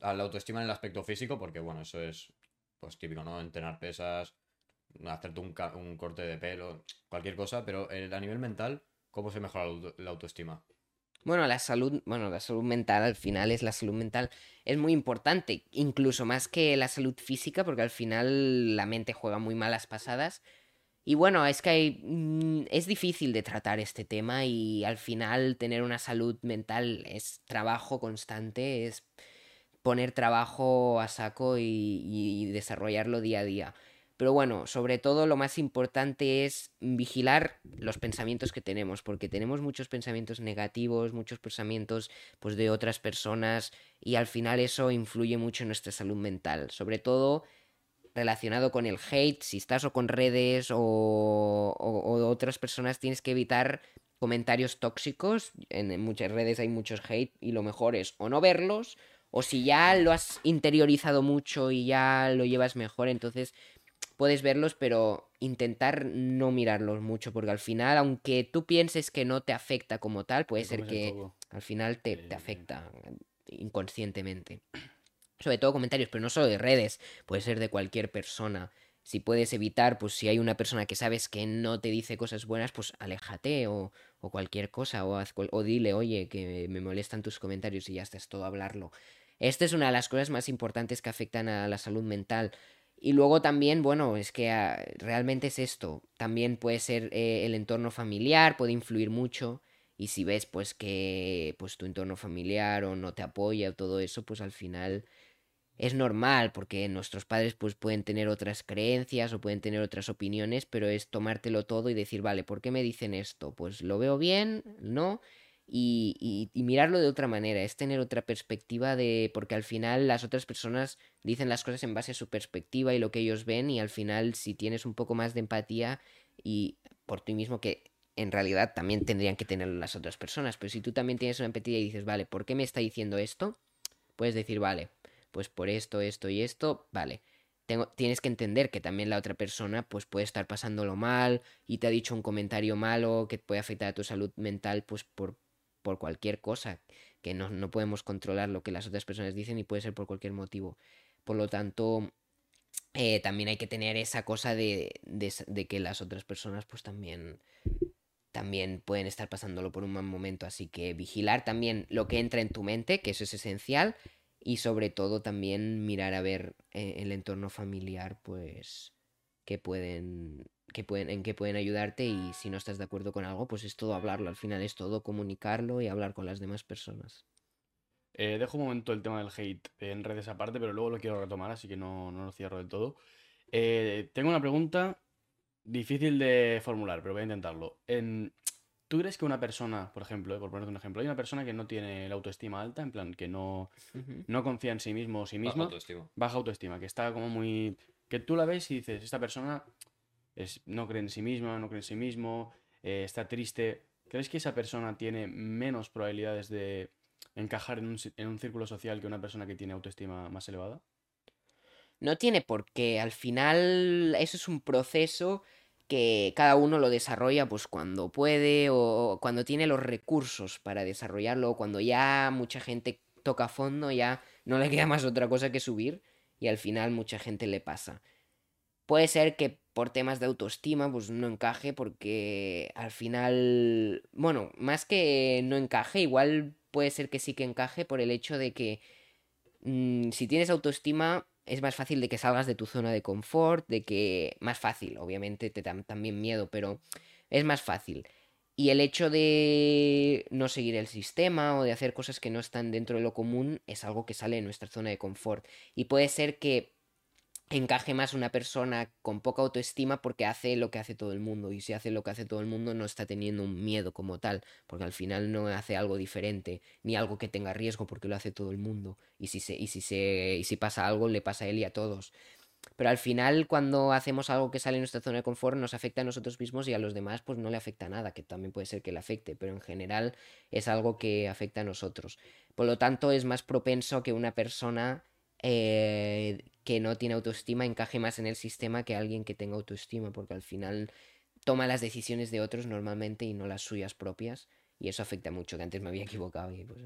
a la autoestima en el aspecto físico, porque bueno, eso es pues típico, ¿no? Entrenar pesas, hacerte un, un corte de pelo, cualquier cosa, pero eh, a nivel mental, ¿cómo se mejora la, auto- la autoestima? Bueno, la salud, bueno, la salud mental al final es la salud mental, es muy importante, incluso más que la salud física, porque al final la mente juega muy malas pasadas. Y bueno, es que mm, es difícil de tratar este tema y al final tener una salud mental es trabajo constante, es poner trabajo a saco y desarrollarlo día a día. Pero bueno, sobre todo lo más importante es vigilar los pensamientos que tenemos, porque tenemos muchos pensamientos negativos, muchos pensamientos pues de otras personas y al final eso influye mucho en nuestra salud mental, sobre todo relacionado con el hate, si estás o con redes o, o- otras personas tienes que evitar comentarios tóxicos, en muchas redes hay muchos hate y lo mejor es o no verlos o si ya lo has interiorizado mucho y ya lo llevas mejor, entonces puedes verlos, pero intentar no mirarlos mucho, porque al final, aunque tú pienses que no te afecta como tal, puede ser que al final te, te afecta inconscientemente. Sobre todo comentarios, pero no solo de redes, puede ser de cualquier persona. Si puedes evitar, pues si hay una persona que sabes que no te dice cosas buenas, pues aléjate o, o cualquier cosa, o, haz o dile, oye, que me molestan tus comentarios y ya estás todo hablarlo. Esta es una de las cosas más importantes que afectan a la salud mental. Y luego también, bueno, es que ah, realmente es esto. También puede ser eh, el entorno familiar, puede influir mucho. Y si ves pues que pues tu entorno familiar o no te apoya o todo eso, pues al final es normal porque nuestros padres pues pueden tener otras creencias o pueden tener otras opiniones, pero es tomártelo todo y decir, vale, ¿por qué me dicen esto? Pues lo veo bien, ¿no? Y, mirarlo de otra manera, es tener otra perspectiva de, porque al final las otras personas dicen las cosas en base a su perspectiva y lo que ellos ven y al final si tienes un poco más de empatía y por ti mismo que en realidad también tendrían que tenerlo las otras personas, pero si tú también tienes una empatía y dices, vale, ¿por qué me está diciendo esto? Puedes decir, vale, pues por esto, esto y esto, vale. Tengo, tienes que entender que también la otra persona pues puede estar pasándolo mal y te ha dicho un comentario malo que puede afectar a tu salud mental pues por, por cualquier cosa, que no, no podemos controlar lo que las otras personas dicen y puede ser por cualquier motivo. Por lo tanto, eh, también hay que tener esa cosa de, de, que las otras personas pues también también pueden estar pasándolo por un mal momento, así que vigilar también lo que entra en tu mente, que eso es esencial, y sobre todo también mirar a ver eh, el entorno familiar, pues, que pueden, que pueden, en qué pueden ayudarte y si no estás de acuerdo con algo, pues es todo hablarlo, al final es todo comunicarlo y hablar con las demás personas. Eh, dejo un momento el tema del hate en redes aparte, pero luego lo quiero retomar, así que no, no lo cierro del todo. Eh, tengo una pregunta difícil de formular, pero voy a intentarlo. En- ¿Tú crees que una persona, por ejemplo, eh, por ponerte un ejemplo, hay una persona que no tiene la autoestima alta, en plan, que no, no confía en sí mismo o sí Baja misma, autoestima. baja autoestima, que está como muy... que tú la ves y dices, esta persona es, no cree en sí misma, no cree en sí mismo, eh, está triste. ¿Crees que esa persona tiene menos probabilidades de encajar en un, en un círculo social que una persona que tiene autoestima más elevada? No tiene por qué, al final eso es un proceso que cada uno lo desarrolla pues cuando puede o cuando tiene los recursos para desarrollarlo, cuando ya mucha gente toca fondo, ya no le queda más otra cosa que subir y al final mucha gente le pasa. Puede ser que por temas de autoestima, pues no encaje porque al final, bueno, más que no encaje, igual puede ser que sí que encaje por el hecho de que mm, si tienes autoestima es más fácil de que salgas de tu zona de confort, de que más fácil, obviamente te dan también miedo, pero es más fácil. Y el hecho de no seguir el sistema o de hacer cosas que no están dentro de lo común es algo que sale de nuestra zona de confort. Y puede ser que encaje más una persona con poca autoestima porque hace lo que hace todo el mundo y si hace lo que hace todo el mundo no está teniendo un miedo como tal porque al final no hace algo diferente ni algo que tenga riesgo porque lo hace todo el mundo y si se y si se y si pasa algo le pasa a él y a todos. Pero al final cuando hacemos algo que sale de nuestra zona de confort nos afecta a nosotros mismos y a los demás pues no le afecta nada que también puede ser que le afecte pero en general es algo que afecta a nosotros. Por lo tanto es más propenso que una persona eh, que no tiene autoestima encaje más en el sistema que alguien que tenga autoestima, porque al final toma las decisiones de otros normalmente y no las suyas propias, y eso afecta mucho, que antes me había equivocado. Y pues...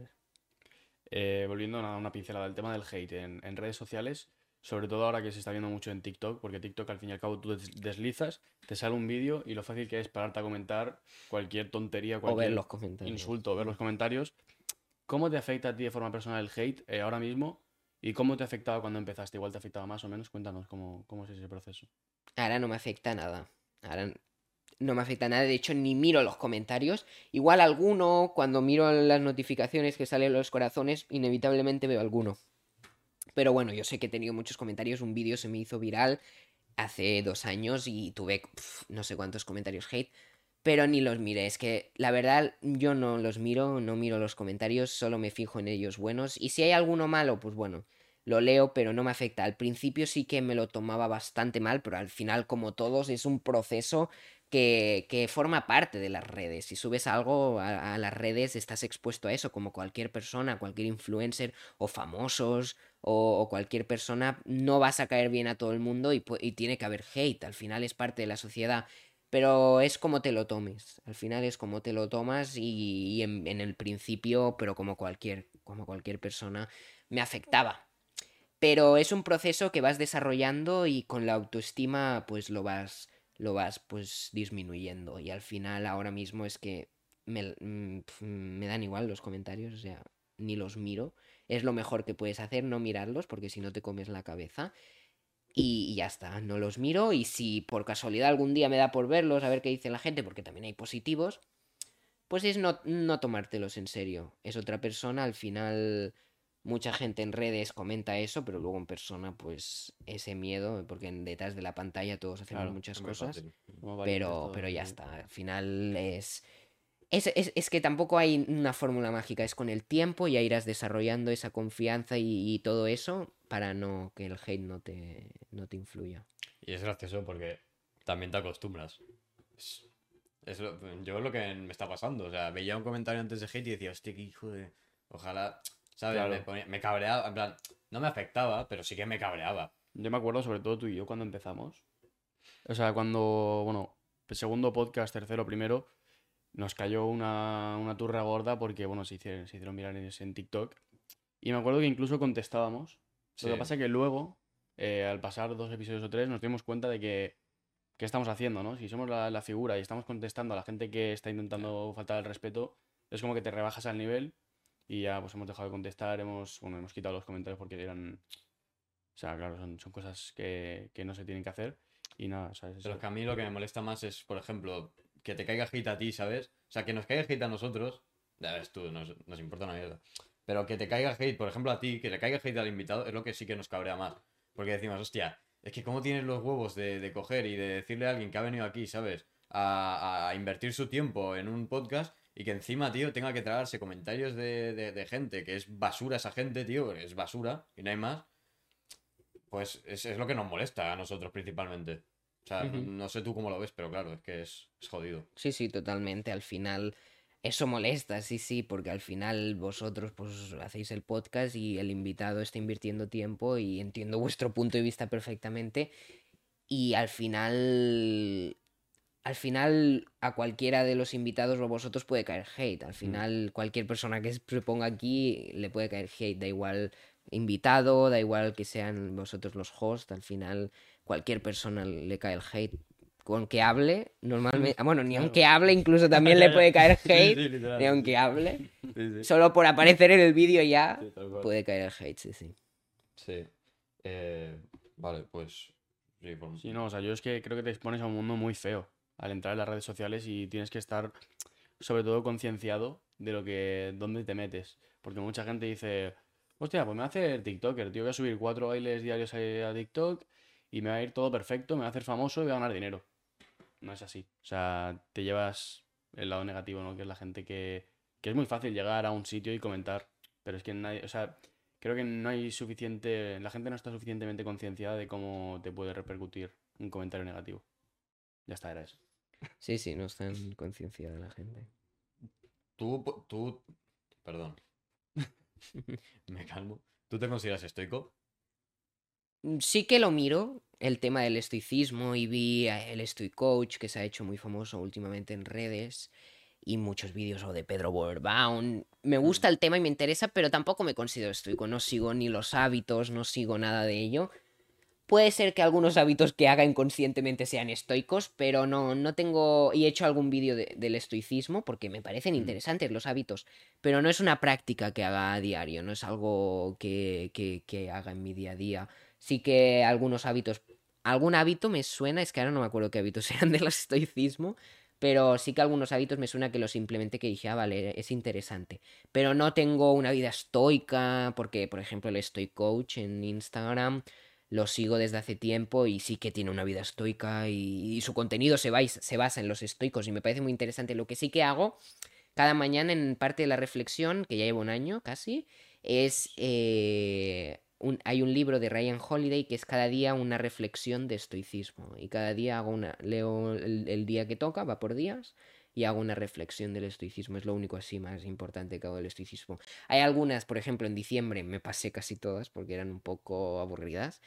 Eh, volviendo a una pincelada, el tema del hate en, redes sociales, sobre todo ahora que se está viendo mucho en TikTok, porque TikTok al fin y al cabo tú deslizas, te sale un vídeo y lo fácil que es pararte a comentar cualquier tontería, cualquier los comentarios. insulto, o ver los comentarios. ¿Cómo te afecta a ti de forma personal el hate eh, ahora mismo? ¿Y cómo te afectaba cuando empezaste? Igual te afectaba más o menos. Cuéntanos cómo, cómo es ese proceso. Ahora no me afecta nada. Ahora no me afecta nada. De hecho, ni miro los comentarios. Igual alguno, cuando miro las notificaciones que salen los corazones, inevitablemente veo alguno. Pero bueno, yo sé que he tenido muchos comentarios. Un vídeo se me hizo viral hace dos años y tuve no sé cuántos comentarios hate. Pero ni los miré. Es que la verdad yo no los miro, no miro los comentarios, solo me fijo en ellos buenos. Y si hay alguno malo, pues bueno, lo leo, pero no me afecta. Al principio sí que me lo tomaba bastante mal, pero al final, como todos, es un proceso que, que forma parte de las redes. Si subes algo a, las redes, estás expuesto a eso, como cualquier persona, cualquier influencer o famosos o, cualquier persona, no vas a caer bien a todo el mundo y, y tiene que haber hate. Al final es parte de la sociedad pero es como te lo tomes. Al final es como te lo tomas y, en, en, el principio, pero como cualquier, como cualquier persona, me afectaba pero es un proceso que vas desarrollando y con la autoestima pues lo vas lo vas pues disminuyendo y al final ahora mismo es que me, mm, me dan igual los comentarios, o sea, ni los miro. Es lo mejor que puedes hacer, no mirarlos porque si no te comes la cabeza. Y, ya está, no los miro y si por casualidad algún día me da por verlos, a ver qué dice la gente, porque también hay positivos, pues es no, no tomártelos en serio. Es otra persona, al final mucha gente en redes comenta eso, pero luego en persona, pues ese miedo, porque detrás de la pantalla todos hacemos muchas cosas, pero, pero ya está, al final es... Es, es, que tampoco hay una fórmula mágica, es con el tiempo ya irás desarrollando esa confianza y, todo eso para no que el hate no te, no te influya. Y es gracioso porque también te acostumbras. Es, yo es lo que me está pasando. O sea, veía un comentario antes de hate y decía, hostia, qué hijo de. Ojalá. ¿Sabes? Me, cabreaba, en plan, no me afectaba, pero sí que me cabreaba. Yo me acuerdo, sobre todo tú y yo, cuando empezamos. O sea, cuando, bueno, segundo podcast, tercero, primero, nos cayó una, una turra gorda porque, bueno, se hicieron, se hicieron virales en TikTok. Y me acuerdo que incluso contestábamos. Lo que pasa es que luego, eh, al pasar dos episodios o tres, nos dimos cuenta de que, ¿qué estamos haciendo, no? Si somos la, la, figura y estamos contestando a la gente que está intentando faltar el respeto, es como que te rebajas al nivel y ya pues hemos dejado de contestar, hemos, bueno, hemos quitado los comentarios porque eran... O sea, claro, son, son cosas que, que, no se tienen que hacer y nada, ¿sabes? Pero que a mí lo que me molesta más es, por ejemplo, que te caiga hate a ti, ¿sabes? O sea, que nos caiga hate a nosotros, ya ves tú, nos, nos importa una mierda. Pero que te caiga hate, por ejemplo, a ti, que le caiga hate al invitado, es lo que sí que nos cabrea más. Porque decimos, hostia, es que cómo tienes los huevos de, de coger y de decirle a alguien que ha venido aquí, ¿sabes? A, a, invertir su tiempo en un podcast y que encima, tío, tenga que tragarse comentarios de, gente que es basura esa gente, tío, es basura y no hay más. Pues es, lo que nos molesta a nosotros principalmente. O sea, no sé tú cómo lo ves, pero claro, es que es, jodido. Sí, sí, totalmente. Al final, eso molesta, sí, sí, porque al final vosotros pues hacéis el podcast y el invitado está invirtiendo tiempo y entiendo vuestro punto de vista perfectamente. Y al final al final a cualquiera de los invitados o vosotros puede caer hate. Al mm. final cualquier persona que se ponga aquí le puede caer hate. Da igual invitado, da igual que sean vosotros los hosts, al final cualquier persona le cae el hate. Con que hable, normalmente. <laughs> Bueno, ni aunque hable, incluso también <laughs> le puede caer hate. ni aunque hable. Solo por aparecer en el vídeo ya puede caer el hate, sí, sí. Sí. Eh, vale, pues. Sí, por- Sí, no, o sea, yo es que creo que te expones a un mundo muy feo al entrar en las redes sociales y tienes que estar, sobre todo, concienciado de lo que, dónde te metes. Porque mucha gente dice, hostia, pues me va a hacer TikToker, tío, voy a subir cuatro bailes diarios a, TikTok y me va a ir todo perfecto, me va a hacer famoso y voy a ganar dinero. No es así. O sea, te llevas el lado negativo, ¿no? Que es la gente que, que es muy fácil llegar a un sitio y comentar, pero es que nadie, o sea, creo que no hay suficiente, la gente no está suficientemente concienciada de cómo te puede repercutir un comentario negativo. Ya está, era eso. Sí, sí, no está en conciencia de la gente. Tú, tú. Perdón. <laughs> Me calmo. ¿Tú te consideras estoico? Mm, Sí que lo miro, el tema del estoicismo, y vi el Stoic Coach, que se ha hecho muy famoso últimamente en redes, y muchos vídeos o de Pedro Bourbaum. Me gusta el tema y me interesa, pero tampoco me considero estoico. No sigo ni los hábitos, no sigo nada de ello. Puede ser que algunos hábitos que haga inconscientemente sean estoicos, pero no, no tengo. Y he hecho algún vídeo de- del estoicismo porque me parecen Mm. interesantes los hábitos, pero no es una práctica que haga a diario, no es algo que, que, que haga en mi día a día. Sí que algunos hábitos. Algún hábito me suena, es que ahora no me acuerdo qué hábitos <laughs> eran del estoicismo, pero sí que algunos hábitos me suena que los simplemente que dije, ah, vale, es interesante. Pero no tengo una vida estoica, porque, por ejemplo, el Stoic Coach en Instagram lo sigo desde hace tiempo y sí que tiene una vida estoica y, su contenido se, vais- se basa en los estoicos y me parece muy interesante. Lo que sí que hago cada mañana en parte de la reflexión, que ya llevo un año casi, es... eh, hay un libro de Ryan Holiday que es cada día una reflexión de estoicismo y cada día hago una leo el día que toca va por días y hago una reflexión del estoicismo es lo único así más importante que hago del estoicismo hay algunas por ejemplo en diciembre me pasé casi todas porque eran un poco aburridas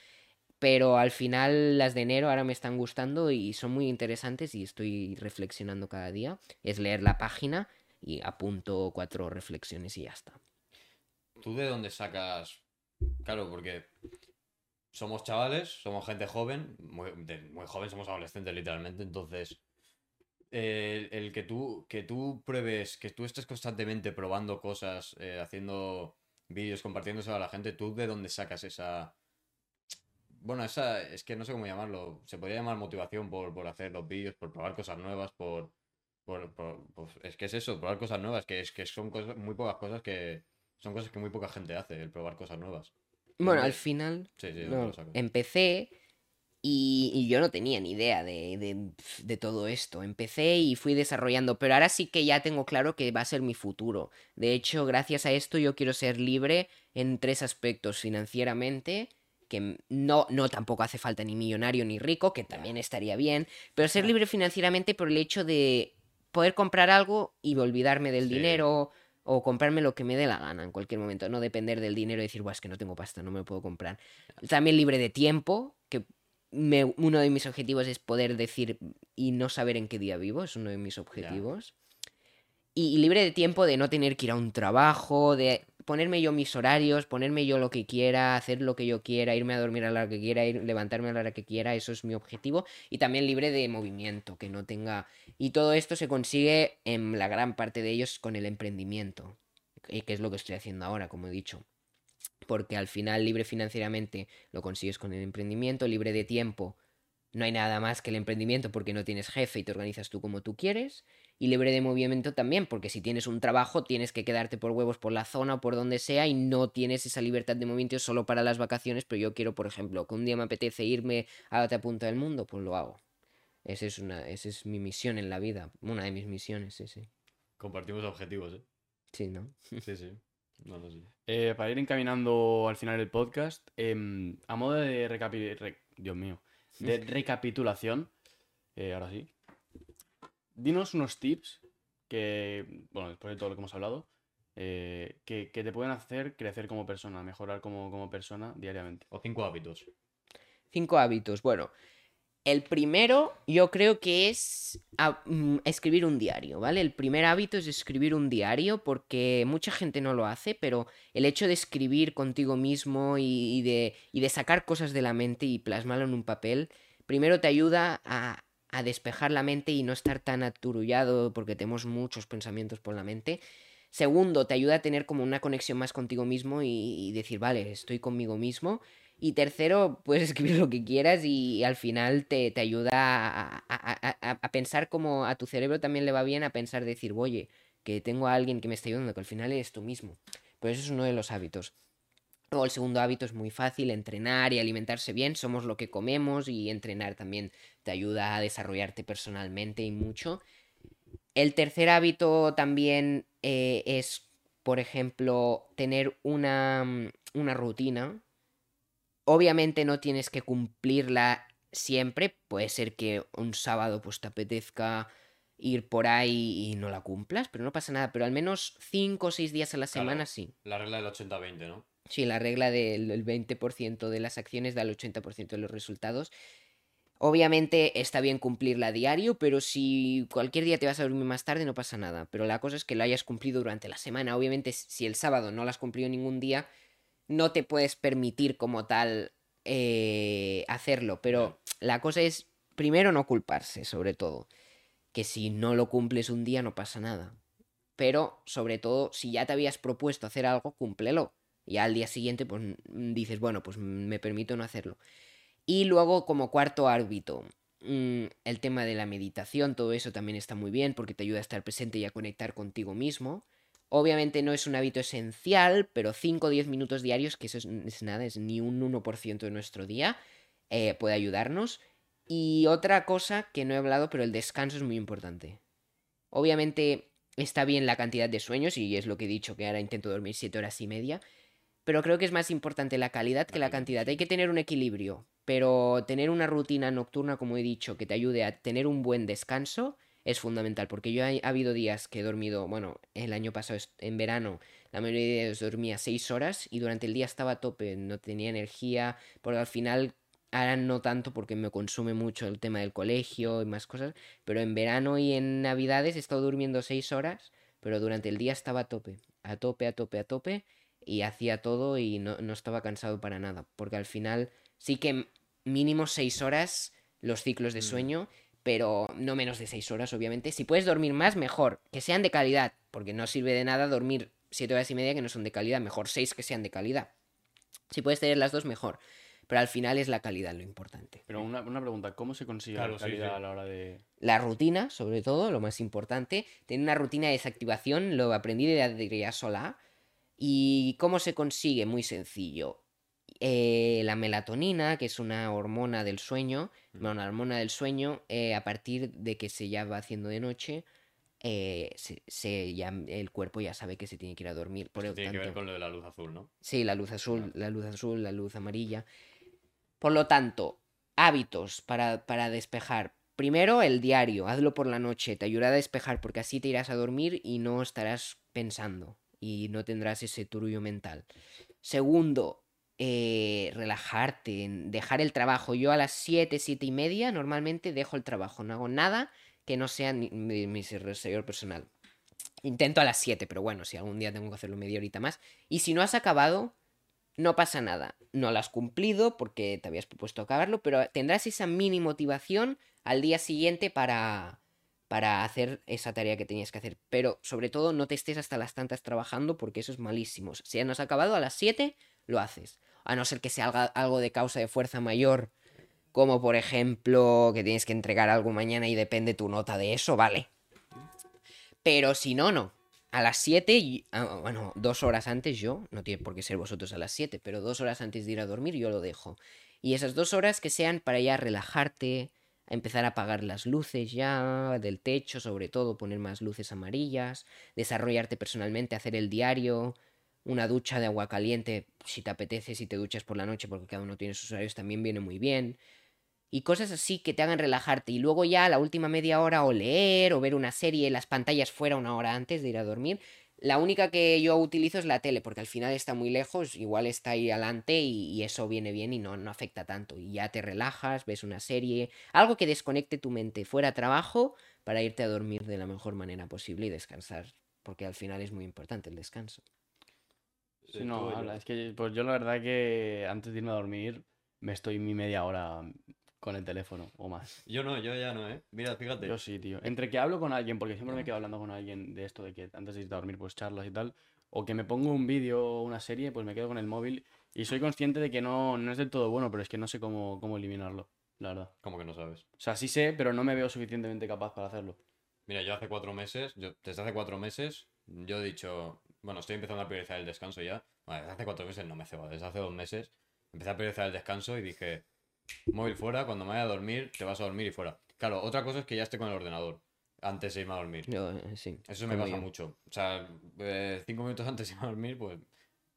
pero al final las de enero ahora me están gustando y son muy interesantes y estoy reflexionando cada día es leer la página y apunto cuatro reflexiones y ya está ¿Tú de dónde sacas.? Claro, porque somos chavales, somos gente joven, muy, muy joven, somos adolescentes literalmente, entonces. Eh, el que tú, que tú pruebes, que tú estés constantemente probando cosas, eh, haciendo vídeos, compartiéndose a la gente, ¿tú de dónde sacas esa. Bueno, esa, es que no sé cómo llamarlo. Se podría llamar motivación por, por hacer los vídeos, por probar cosas nuevas, por. por- por- pues es que es eso, probar cosas nuevas, que es que son cosas, muy pocas cosas que. Son cosas que muy poca gente hace, el probar cosas nuevas. bueno ¿Dónde- al final Sí, sí, empecé y, y yo no tenía ni idea de, de- de todo esto. Empecé y fui desarrollando, pero ahora sí que ya tengo claro que va a ser mi futuro. De hecho, gracias a esto yo quiero ser libre en tres aspectos. Financieramente, que no, no tampoco hace falta ni millonario ni rico, que también estaría bien, pero ser libre financieramente por el hecho de poder comprar algo y olvidarme del Sí. dinero o comprarme lo que me dé la gana en cualquier momento, no depender del dinero y decir, Buah, es que no tengo pasta, no me lo puedo comprar. También libre de tiempo, que me- uno de mis objetivos es poder decir y no saber en qué día vivo, es uno de mis objetivos. Y, y libre de tiempo de no tener que ir a un trabajo, de ponerme yo mis horarios, ponerme yo lo que quiera, hacer lo que yo quiera, irme a dormir a la hora que quiera, ir, levantarme a la hora que quiera, eso es mi objetivo. Y también libre de movimiento, que no tenga... Y todo esto se consigue en la gran parte de ellos con el emprendimiento, y que es lo que estoy haciendo ahora, como he dicho porque al final libre financieramente lo consigues con el emprendimiento, libre de tiempo, no hay nada más que el emprendimiento porque no tienes jefe y te organizas tú como tú quieres, y libre de movimiento también, porque si tienes un trabajo tienes que quedarte por huevos por la zona o por donde sea y no tienes esa libertad de movimiento solo para las vacaciones, pero yo quiero, por ejemplo, que un día me apetece irme a otra punta del mundo, pues lo hago. Esa es, una, esa es mi misión en la vida, una de mis misiones, sí, sí. Compartimos objetivos, ¿eh? Sí, ¿no? Sí, sí. No. Eh, para ir encaminando al final del podcast, em, a modo de recapi- re- Dios mío, de <laughs> recapitulación, eh, ahora sí, dinos unos tips que, bueno, después de todo lo que hemos hablado, eh, que, que te pueden hacer crecer como persona, mejorar como, como persona diariamente. O cinco hábitos. Cinco hábitos. Bueno, El primero, yo creo que es mm, escribir un diario, ¿vale? El primer hábito es escribir un diario porque mucha gente no lo hace, pero el hecho de escribir contigo mismo y, de, sacar cosas de la mente y plasmarlo en un papel, primero te ayuda a, despejar la mente y no estar tan aturullado porque tenemos muchos pensamientos por la mente. Segundo, te ayuda a tener como una conexión más contigo mismo y decir, vale, estoy conmigo mismo. Y tercero, puedes <laughs> escribir lo que quieras y, al final te, te ayuda a, a- a- a- pensar como a tu cerebro también le va bien a pensar, decir, oye, que tengo a alguien que me está ayudando, que al final eres tú mismo. Pues eso es uno de los hábitos. Luego el segundo hábito es muy fácil, entrenar y alimentarse bien. Somos lo que comemos y entrenar también te ayuda a desarrollarte personalmente y mucho. El tercer hábito también eh, es, por ejemplo, tener una, mm, una rutina. Obviamente no tienes que cumplirla siempre. Puede ser que un sábado pues te apetezca ir por ahí y no la cumplas, pero no pasa nada. Pero al menos 5 o 6 días a la Claro. semana sí. La regla del 80-20, ¿no? Sí, la regla del el 20% de las acciones da el 80% de los resultados. Obviamente está bien cumplirla a diario, pero si cualquier día te vas a dormir más tarde no pasa nada. Pero la cosa es que lo hayas cumplido durante la semana. Obviamente si el sábado no lo has cumplido ningún día, no te puedes permitir como tal eh, hacerlo. Pero la cosa es, primero, no culparse, sobre todo. Que si no lo cumples un día no pasa nada. Pero, sobre todo, si ya te habías propuesto hacer algo, cúmplelo. Y al día siguiente, pues mm, dices, bueno, pues me permito no hacerlo. Y luego, como cuarto hábito, mm, el tema de la meditación, todo eso también está muy bien porque te ayuda a estar presente y a conectar contigo mismo. Obviamente no es un hábito esencial, pero 5 o 10 minutos diarios, que eso es, es nada, es ni un 1% de nuestro día, eh, puede ayudarnos. Y otra cosa que no he hablado, pero el descanso es muy importante. Obviamente está bien la cantidad de sueños, y es lo que he dicho, que ahora intento dormir 7 horas y media, pero creo que es más importante la calidad que la cantidad. Hay que tener un equilibrio, pero tener una rutina nocturna, como he dicho, que te ayude a tener un buen descanso es fundamental, porque yo he, ha habido días que he dormido, bueno, el año pasado en verano, la mayoría de días dormía 6 horas y durante el día estaba a tope, no tenía energía, porque al final ahora no tanto porque me consume mucho el tema del colegio y más cosas, pero en verano y en navidades he estado durmiendo 6 horas, pero durante el día estaba a tope, a tope, a tope, a tope, y hacía todo y no, no estaba cansado para nada, porque al final sí que mínimo 6 horas los ciclos de Mm. Pero no menos de 6 horas, obviamente. Si puedes dormir más, mejor, que sean de calidad, porque no sirve de nada dormir 7 horas y media que no son de calidad, mejor 6 que sean de calidad. Si puedes tener las dos, mejor. Pero al final es la calidad lo importante. Pero una, una pregunta, ¿cómo se consigue Claro, la sí, calidad sí. a la hora de...? La rutina, sobre todo, lo más importante. Tener una rutina de desactivación, lo aprendí de Adrià Solá. ¿Y cómo se consigue? Muy sencillo. Eh, la melatonina, que es una hormona del sueño, bueno, una hormona del sueño, eh, a partir de que se ya va haciendo de noche, eh, se, se ya, el cuerpo ya sabe que se tiene que ir a dormir. Por lo Tiene que ver tanto- con lo de la luz azul, ¿no? Sí, la luz azul, la luz azul, la luz amarilla. Por lo tanto, hábitos para, para despejar. Primero, el diario, hazlo por la noche, te ayudará a despejar porque así te irás a dormir y no estarás pensando y no tendrás ese turullo mental. Segundo, eh, relajarte, dejar el trabajo. Yo a las 7, 7 y media normalmente dejo el trabajo, no hago nada que no sea mi, mi servidor personal. Intento a las 7, pero bueno, si algún día tengo que hacerlo media horita más. Y si no has acabado, no pasa nada. No lo has cumplido porque te habías propuesto acabarlo, pero tendrás esa mini motivación al día siguiente para, para hacer esa tarea que tenías que hacer. Pero sobre todo no te estés hasta las tantas trabajando porque eso es malísimo. Si no has acabado a las 7, lo haces. A no ser que sea algo de causa de fuerza mayor, como por ejemplo que tienes que entregar algo mañana y depende tu nota de eso, vale. Pero si no, no. A las 7, y- ah, bueno, dos horas antes yo, no tiene por qué ser vosotros a las 7, pero dos horas antes de ir a dormir yo lo dejo. Y esas dos horas que sean para ya relajarte, a empezar a apagar las luces ya, del techo sobre todo, poner más luces amarillas, desarrollarte personalmente, hacer el diario, una ducha de agua caliente, si te apetece, si te duchas por la noche, porque cada uno tiene sus horarios, también viene muy bien y cosas así que te hagan relajarte. Y luego ya la última media hora o leer o ver una serie, las pantallas fuera una hora antes de ir a dormir, La única que yo utilizo es la tele, porque al final está muy lejos, igual está ahí adelante y, y eso viene bien y no, no afecta tanto. Y ya te relajas, ves una serie, algo que desconecte tu mente fuera trabajo para irte a dormir de la mejor manera posible y descansar, porque al final es muy importante el descanso. Sí, no, habla. Es que pues yo la verdad que antes de irme a dormir me estoy mi media hora con el teléfono o más. Yo no, yo ya no, ¿eh? Mira, fíjate. Yo sí, tío. Entre que hablo con alguien, porque siempre me quedo hablando con alguien de esto, de que antes de irte a dormir, pues charlas y tal, o que me pongo un vídeo o una serie, pues me quedo con el móvil y soy consciente de que no, no es del todo bueno, pero es que no sé cómo, cómo eliminarlo, la verdad. Como que no sabes. O sea, sí sé, pero no me veo suficientemente capaz para hacerlo. Mira, yo hace cuatro meses, yo, desde hace cuatro meses, yo he dicho, bueno, estoy empezando a priorizar el descanso ya. Bueno, desde hace cuatro meses no me cebo, desde hace dos meses empecé a priorizar el descanso y dije, móvil fuera, cuando me vaya a dormir, te vas a dormir y fuera. Claro, otra cosa es que ya esté con el ordenador antes de irme a dormir. Yo, eh, sí, Eso me pasa yo. mucho. O sea, eh, cinco minutos <laughs> antes de irme a dormir, pues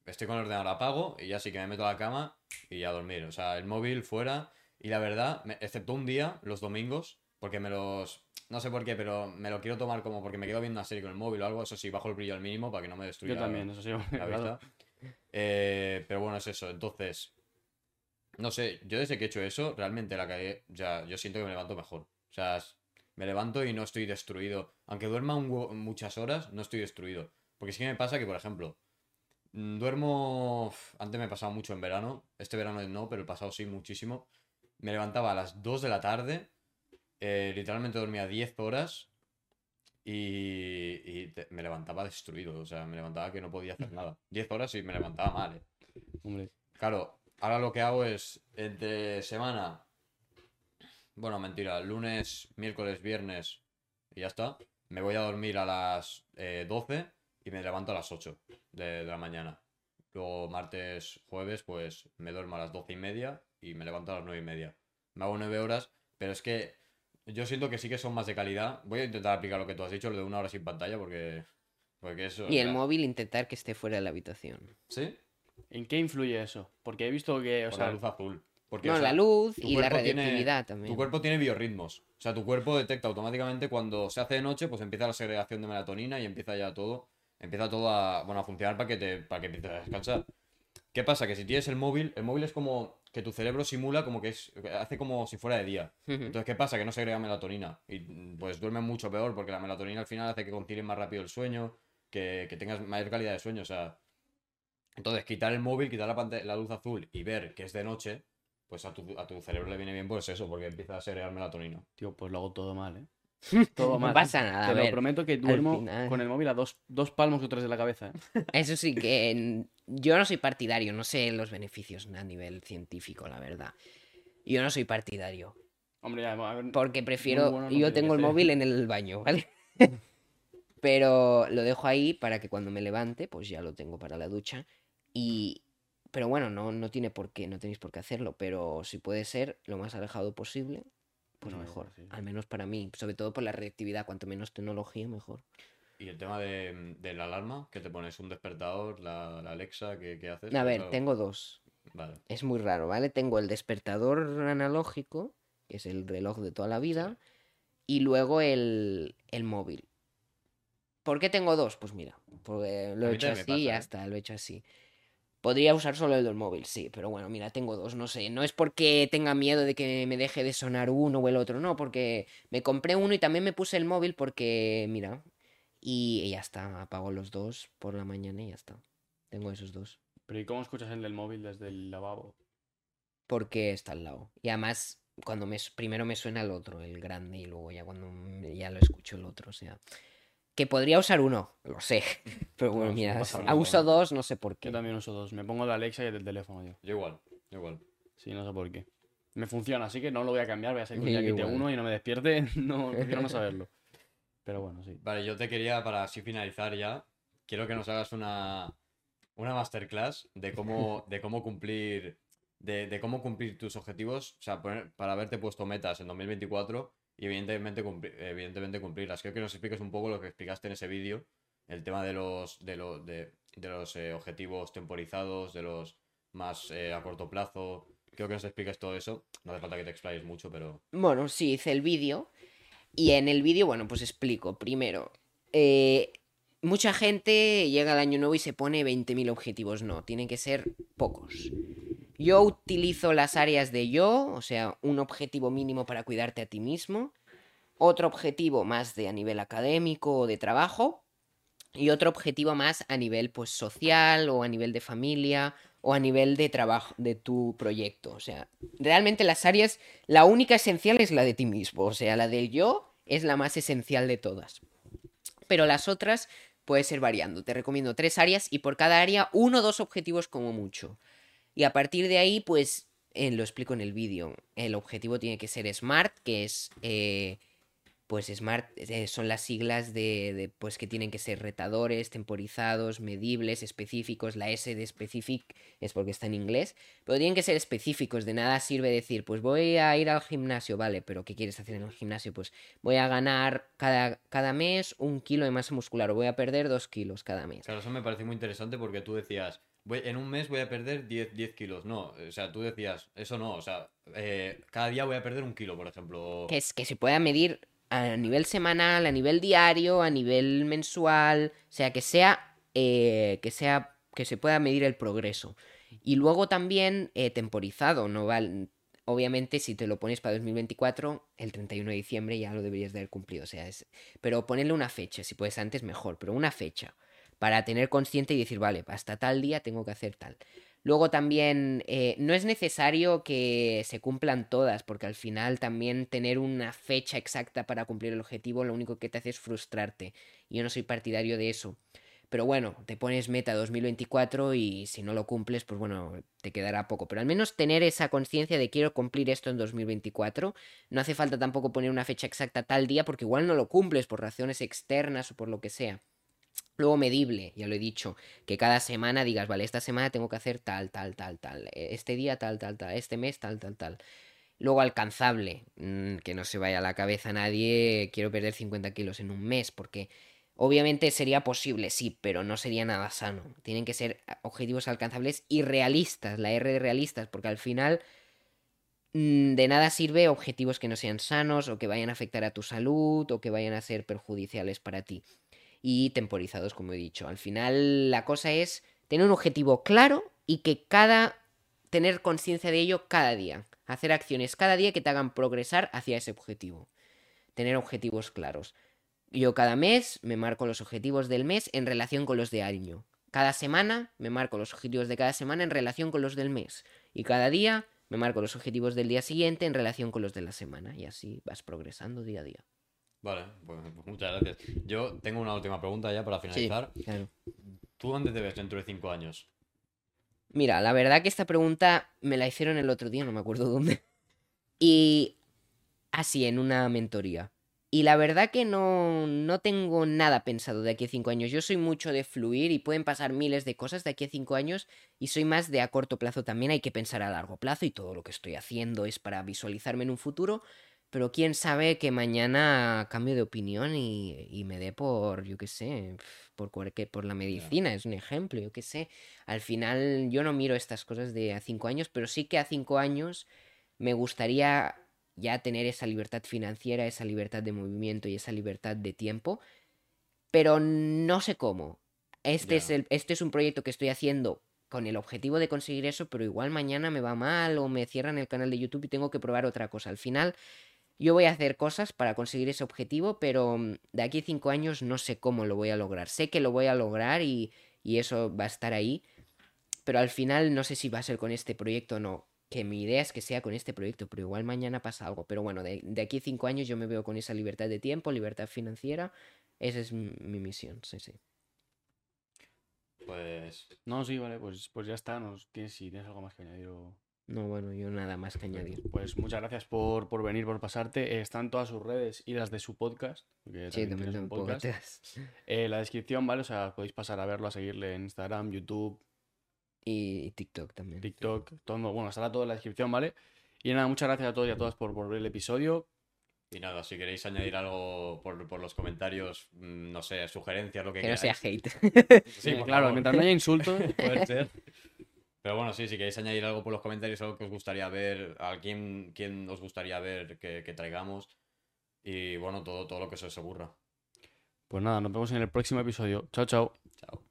estoy con el ordenador apago y ya sí que me meto a la cama y a dormir. O sea, el móvil fuera. Y la verdad, me- excepto un día, los domingos, porque me los. No sé por qué, pero me lo quiero tomar como porque me quedo viendo una serie con el móvil o algo. Eso sí, bajo el brillo al mínimo para que no me destruya Yo también, eso sí, la <laughs> claro. vista. Eh, pero bueno, es eso. Entonces, no sé, yo desde que he hecho eso, realmente la calle, ya, yo siento que me levanto mejor. O sea, me levanto y no estoy destruido. Aunque duerma un muchas horas, no estoy destruido. Porque sí que me pasa que, por ejemplo, mm, duermo. Antes me pasaba mucho en verano. Este verano no, pero el pasado sí, muchísimo. Me levantaba a las 2 de la tarde. Eh, literalmente dormía 10 horas. Y, y te- me levantaba destruido. O sea, me levantaba que no podía hacer nada. <laughs> 10 horas y me levantaba mal, eh. Hombre, Claro, ahora lo que hago es entre semana. Bueno, mentira, lunes, miércoles, viernes y ya está. Me voy a dormir a las eh, 12 y me levanto a las 8 de, de la mañana. Luego martes, jueves, pues me duermo a las 12 y media y me levanto a las 9 y media. Me hago 9 horas, pero es que yo siento que sí que son más de calidad. Voy a intentar aplicar lo que tú has dicho, lo de una hora sin pantalla, porque, porque eso... Y el móvil intentar que esté fuera de la habitación. ¿Sí? ¿en qué influye eso? Porque he visto que, o Por sea, la luz azul. Porque, no, o sea, la luz y la radioactividad también. Tu cuerpo tiene biorritmos. O sea, tu cuerpo detecta automáticamente cuando se hace de noche, pues empieza la segregación de melatonina y empieza ya todo. Empieza todo a, bueno, a funcionar para que te, para que empieces a descansar. ¿Qué pasa? Que si tienes el móvil, el móvil es como que tu cerebro simula como que es. hace como si fuera de día. Entonces, ¿qué pasa? Que no segrega melatonina. Y pues duermes mucho peor porque la melatonina al final hace que concilies más rápido el sueño, que, que tengas mayor calidad de sueño. O sea. Entonces, quitar el móvil, quitar la, pantalla- la luz azul y ver que es de noche, pues a tu, a tu cerebro le viene bien pues eso, porque empieza a segregar melatonina. tío, pues lo hago todo mal, ¿eh? <laughs> Todo No mal. pasa nada, Te a lo ver. prometo que duermo con el móvil a dos, dos palmos o tres de la cabeza, ¿eh? <laughs> Eso sí que yo no soy partidario, no sé los beneficios a nivel científico, la verdad. Yo no soy partidario, Hombre, ya, a ver, porque prefiero, bueno no yo tengo el móvil en el baño, ¿vale? <laughs> Pero lo dejo ahí para que cuando me levante, pues ya lo tengo para la ducha. Y, pero bueno, no, no tiene por qué, no tenéis por qué hacerlo, pero si puede ser lo más alejado posible, pues No, mejor. sí, sí. Al menos para mí, sobre todo por la reactividad, cuanto menos tecnología, mejor. Y el tema de, de la alarma, que te pones un despertador, la, la Alexa, ¿qué, qué haces? A ver, Claro, tengo dos. Vale. Es muy raro, ¿vale? Tengo el despertador analógico, que es el reloj de toda la vida, y luego el, el móvil. ¿Por qué tengo dos? Pues mira, porque lo A he mí hecho así y ¿eh? está, lo he hecho así. Podría usar solo el del móvil, sí, pero bueno, mira, tengo dos, no sé. No es porque tenga miedo de que me deje de sonar uno o el otro, no, porque me compré uno y también me puse el móvil porque, mira, y ya está, apago los dos por la mañana y ya está. Tengo esos dos. Pero ¿y cómo escuchas el del móvil desde el lavabo? porque está al lado. Y además, cuando me, primero me suena el otro, el grande, y luego ya cuando ya lo escucho el otro, o sea. Que podría usar uno, lo sé. <laughs> Pero bueno, No, mira, no uso dos, no sé por qué. Yo también uso dos. Me pongo de Alexa y el del teléfono yo. Yo igual, yo igual. Sí, no sé por qué. Me funciona, así que no lo voy a cambiar. Voy a que Sí, día quite igual. uno y no me despierte. <laughs> No, prefiero no saberlo. Pero bueno, sí. Vale, yo te quería, para así finalizar ya, quiero que nos hagas una, una masterclass de cómo, <laughs> de cómo cumplir. De, de cómo cumplir tus objetivos, o sea, poner- para haberte puesto metas en 2024 y evidentemente, cumpli- evidentemente cumplirlas. Quiero que nos expliques un poco lo que explicaste en ese vídeo, el tema de los, de de, de los eh, objetivos temporizados, de los más eh, a corto plazo. Quiero que nos expliques todo eso. No hace falta que te explayes mucho, pero... Bueno, sí, hice el vídeo. Y en el vídeo, bueno, pues explico. Primero, eh, mucha gente llega al año nuevo y se pone 20.000 objetivos. No, tienen que ser pocos. Yo utilizo las áreas de yo, o sea, un objetivo mínimo para cuidarte a ti mismo, otro objetivo más de a nivel académico o de trabajo, y otro objetivo más a nivel pues social o a nivel de familia o a nivel de trabajo de tu proyecto. O sea, realmente las áreas, la única esencial es la de ti mismo, o sea, la del yo es la más esencial de todas. Pero las otras puede ser variando. Te recomiendo tres áreas y por cada área uno o dos objetivos como mucho. Y a partir de ahí, pues, eh, lo explico en el vídeo. El objetivo tiene que ser SMART, que es eh, pues Smart eh, son las siglas de, pues que tienen que ser retadores, temporizados, medibles, específicos. La S de specific es porque está en inglés, pero tienen que ser específicos. De nada sirve decir, pues voy a ir al gimnasio, vale, pero ¿qué quieres hacer en el gimnasio? Pues voy a ganar cada, cada mes un kilo de masa muscular o voy a perder dos kilos cada mes. Claro, eso me parece muy interesante porque tú decías, voy, en un mes voy a perder 10, 10 kilos. No, o sea, tú decías, eso no, o sea, eh, cada día voy a perder un kilo, por ejemplo. Que, es, que se pueda medir a nivel semanal, a nivel diario, a nivel mensual, o sea, que sea, eh, que sea, que se pueda medir el progreso. Y luego también eh, temporizado, no vale, obviamente si te lo pones para 2024, el 31 de diciembre ya lo deberías de haber cumplido, o sea, es, pero ponerle una fecha, si puedes antes mejor, pero una fecha, para tener consciente y decir, vale, hasta tal día tengo que hacer tal. Luego también eh, no es necesario que se cumplan todas, porque al final también tener una fecha exacta para cumplir el objetivo lo único que te hace es frustrarte. Y yo no soy partidario de eso. Pero bueno, te pones meta 2024 y si no lo cumples, pues bueno, te quedará poco. Pero al menos tener esa conciencia de quiero cumplir esto en 2024. No hace falta tampoco poner una fecha exacta tal día porque igual no lo cumples por razones externas o por lo que sea. Luego medible, ya lo he dicho, que cada semana digas, vale, esta semana tengo que hacer tal, tal, tal, tal, e, este día tal, tal, tal, este mes tal, tal, tal. Luego alcanzable, mm, que no se vaya a la cabeza a nadie, quiero perder 50 kilos en un mes, porque obviamente sería posible, sí, pero no sería nada sano. Tienen que ser objetivos alcanzables y realistas, la R de realistas, porque al final mm, de nada sirve objetivos que no sean sanos o que vayan a afectar a tu salud o que vayan a ser perjudiciales para ti y temporizados, como he dicho. Al final la cosa es tener un objetivo claro y que cada tener conciencia de ello cada día, hacer acciones cada día que te hagan progresar hacia ese objetivo. Tener objetivos claros. Yo cada mes me marco los objetivos del mes en relación con los de año. Cada semana me marco los objetivos de cada semana en relación con los del mes. Y cada día me marco los objetivos del día siguiente en relación con los de la semana. Y así vas progresando día a día. Vale, pues, pues, muchas gracias. Yo tengo una última pregunta ya para finalizar. claro. ¿Tú dónde te ves dentro de cinco años? Mira, la verdad que esta pregunta me la hicieron el otro día, no me acuerdo dónde. Y así, en una mentoría. Y la verdad que no, no tengo nada pensado de aquí a cinco años. Yo soy mucho de fluir y pueden pasar miles de cosas de aquí a cinco años y soy más de a corto plazo también. Hay que pensar a largo plazo y todo lo que estoy haciendo es para visualizarme en un futuro pero quién sabe que mañana cambio de opinión y, me dé por, yo qué sé, por, por la medicina, es un ejemplo, yo qué sé. Al final yo no miro estas cosas de a cinco años, pero sí que a cinco años me gustaría ya tener esa libertad financiera, esa libertad de movimiento y esa libertad de tiempo, pero no sé cómo. Este, es, el, este es un proyecto que estoy haciendo con el objetivo de conseguir eso, pero igual mañana me va mal o me cierran el canal de YouTube y tengo que probar otra cosa. Al final yo voy a hacer cosas para conseguir ese objetivo, pero mm, de aquí a cinco años no sé cómo lo voy a lograr. Sé que lo voy a lograr y, eso va a estar ahí, pero al final no sé si va a ser con este proyecto o no. Que mi idea es que sea con este proyecto, pero igual mañana pasa algo. Pero bueno, de, aquí a cinco años yo me veo con esa libertad de tiempo, libertad financiera. Esa es mi, misión, sí, sí. Pues. No, sí, vale, pues, pues ya está. Nos, ¿tienes, si tienes algo más que añadir. No, bueno, yo nada más que añadir. Pues muchas gracias por, por venir, por pasarte. están todas sus redes y las de su podcast. Sí, también un podcast. Eh, la descripción, ¿vale? O sea, podéis pasar a verlo, a seguirle en Instagram, YouTube. Y, TikTok también. TikTok, todo, bueno, estará todo en la descripción, ¿vale? Y nada, muchas gracias a todos y a todas por, por ver el episodio. Y nada, si queréis añadir algo por, por los comentarios, mm, no sé, sugerencias, lo que, que no sea hate. Sí, claro, mientras no haya insultos. <laughs> Puede ser. Pero bueno, sí, si queréis añadir algo por los comentarios, algo que os gustaría ver, a quién, quién os gustaría ver que, traigamos. Y bueno, todo, todo lo que se os ocurra. Pues nada, nos vemos en el próximo episodio. Chao, chao. Chao.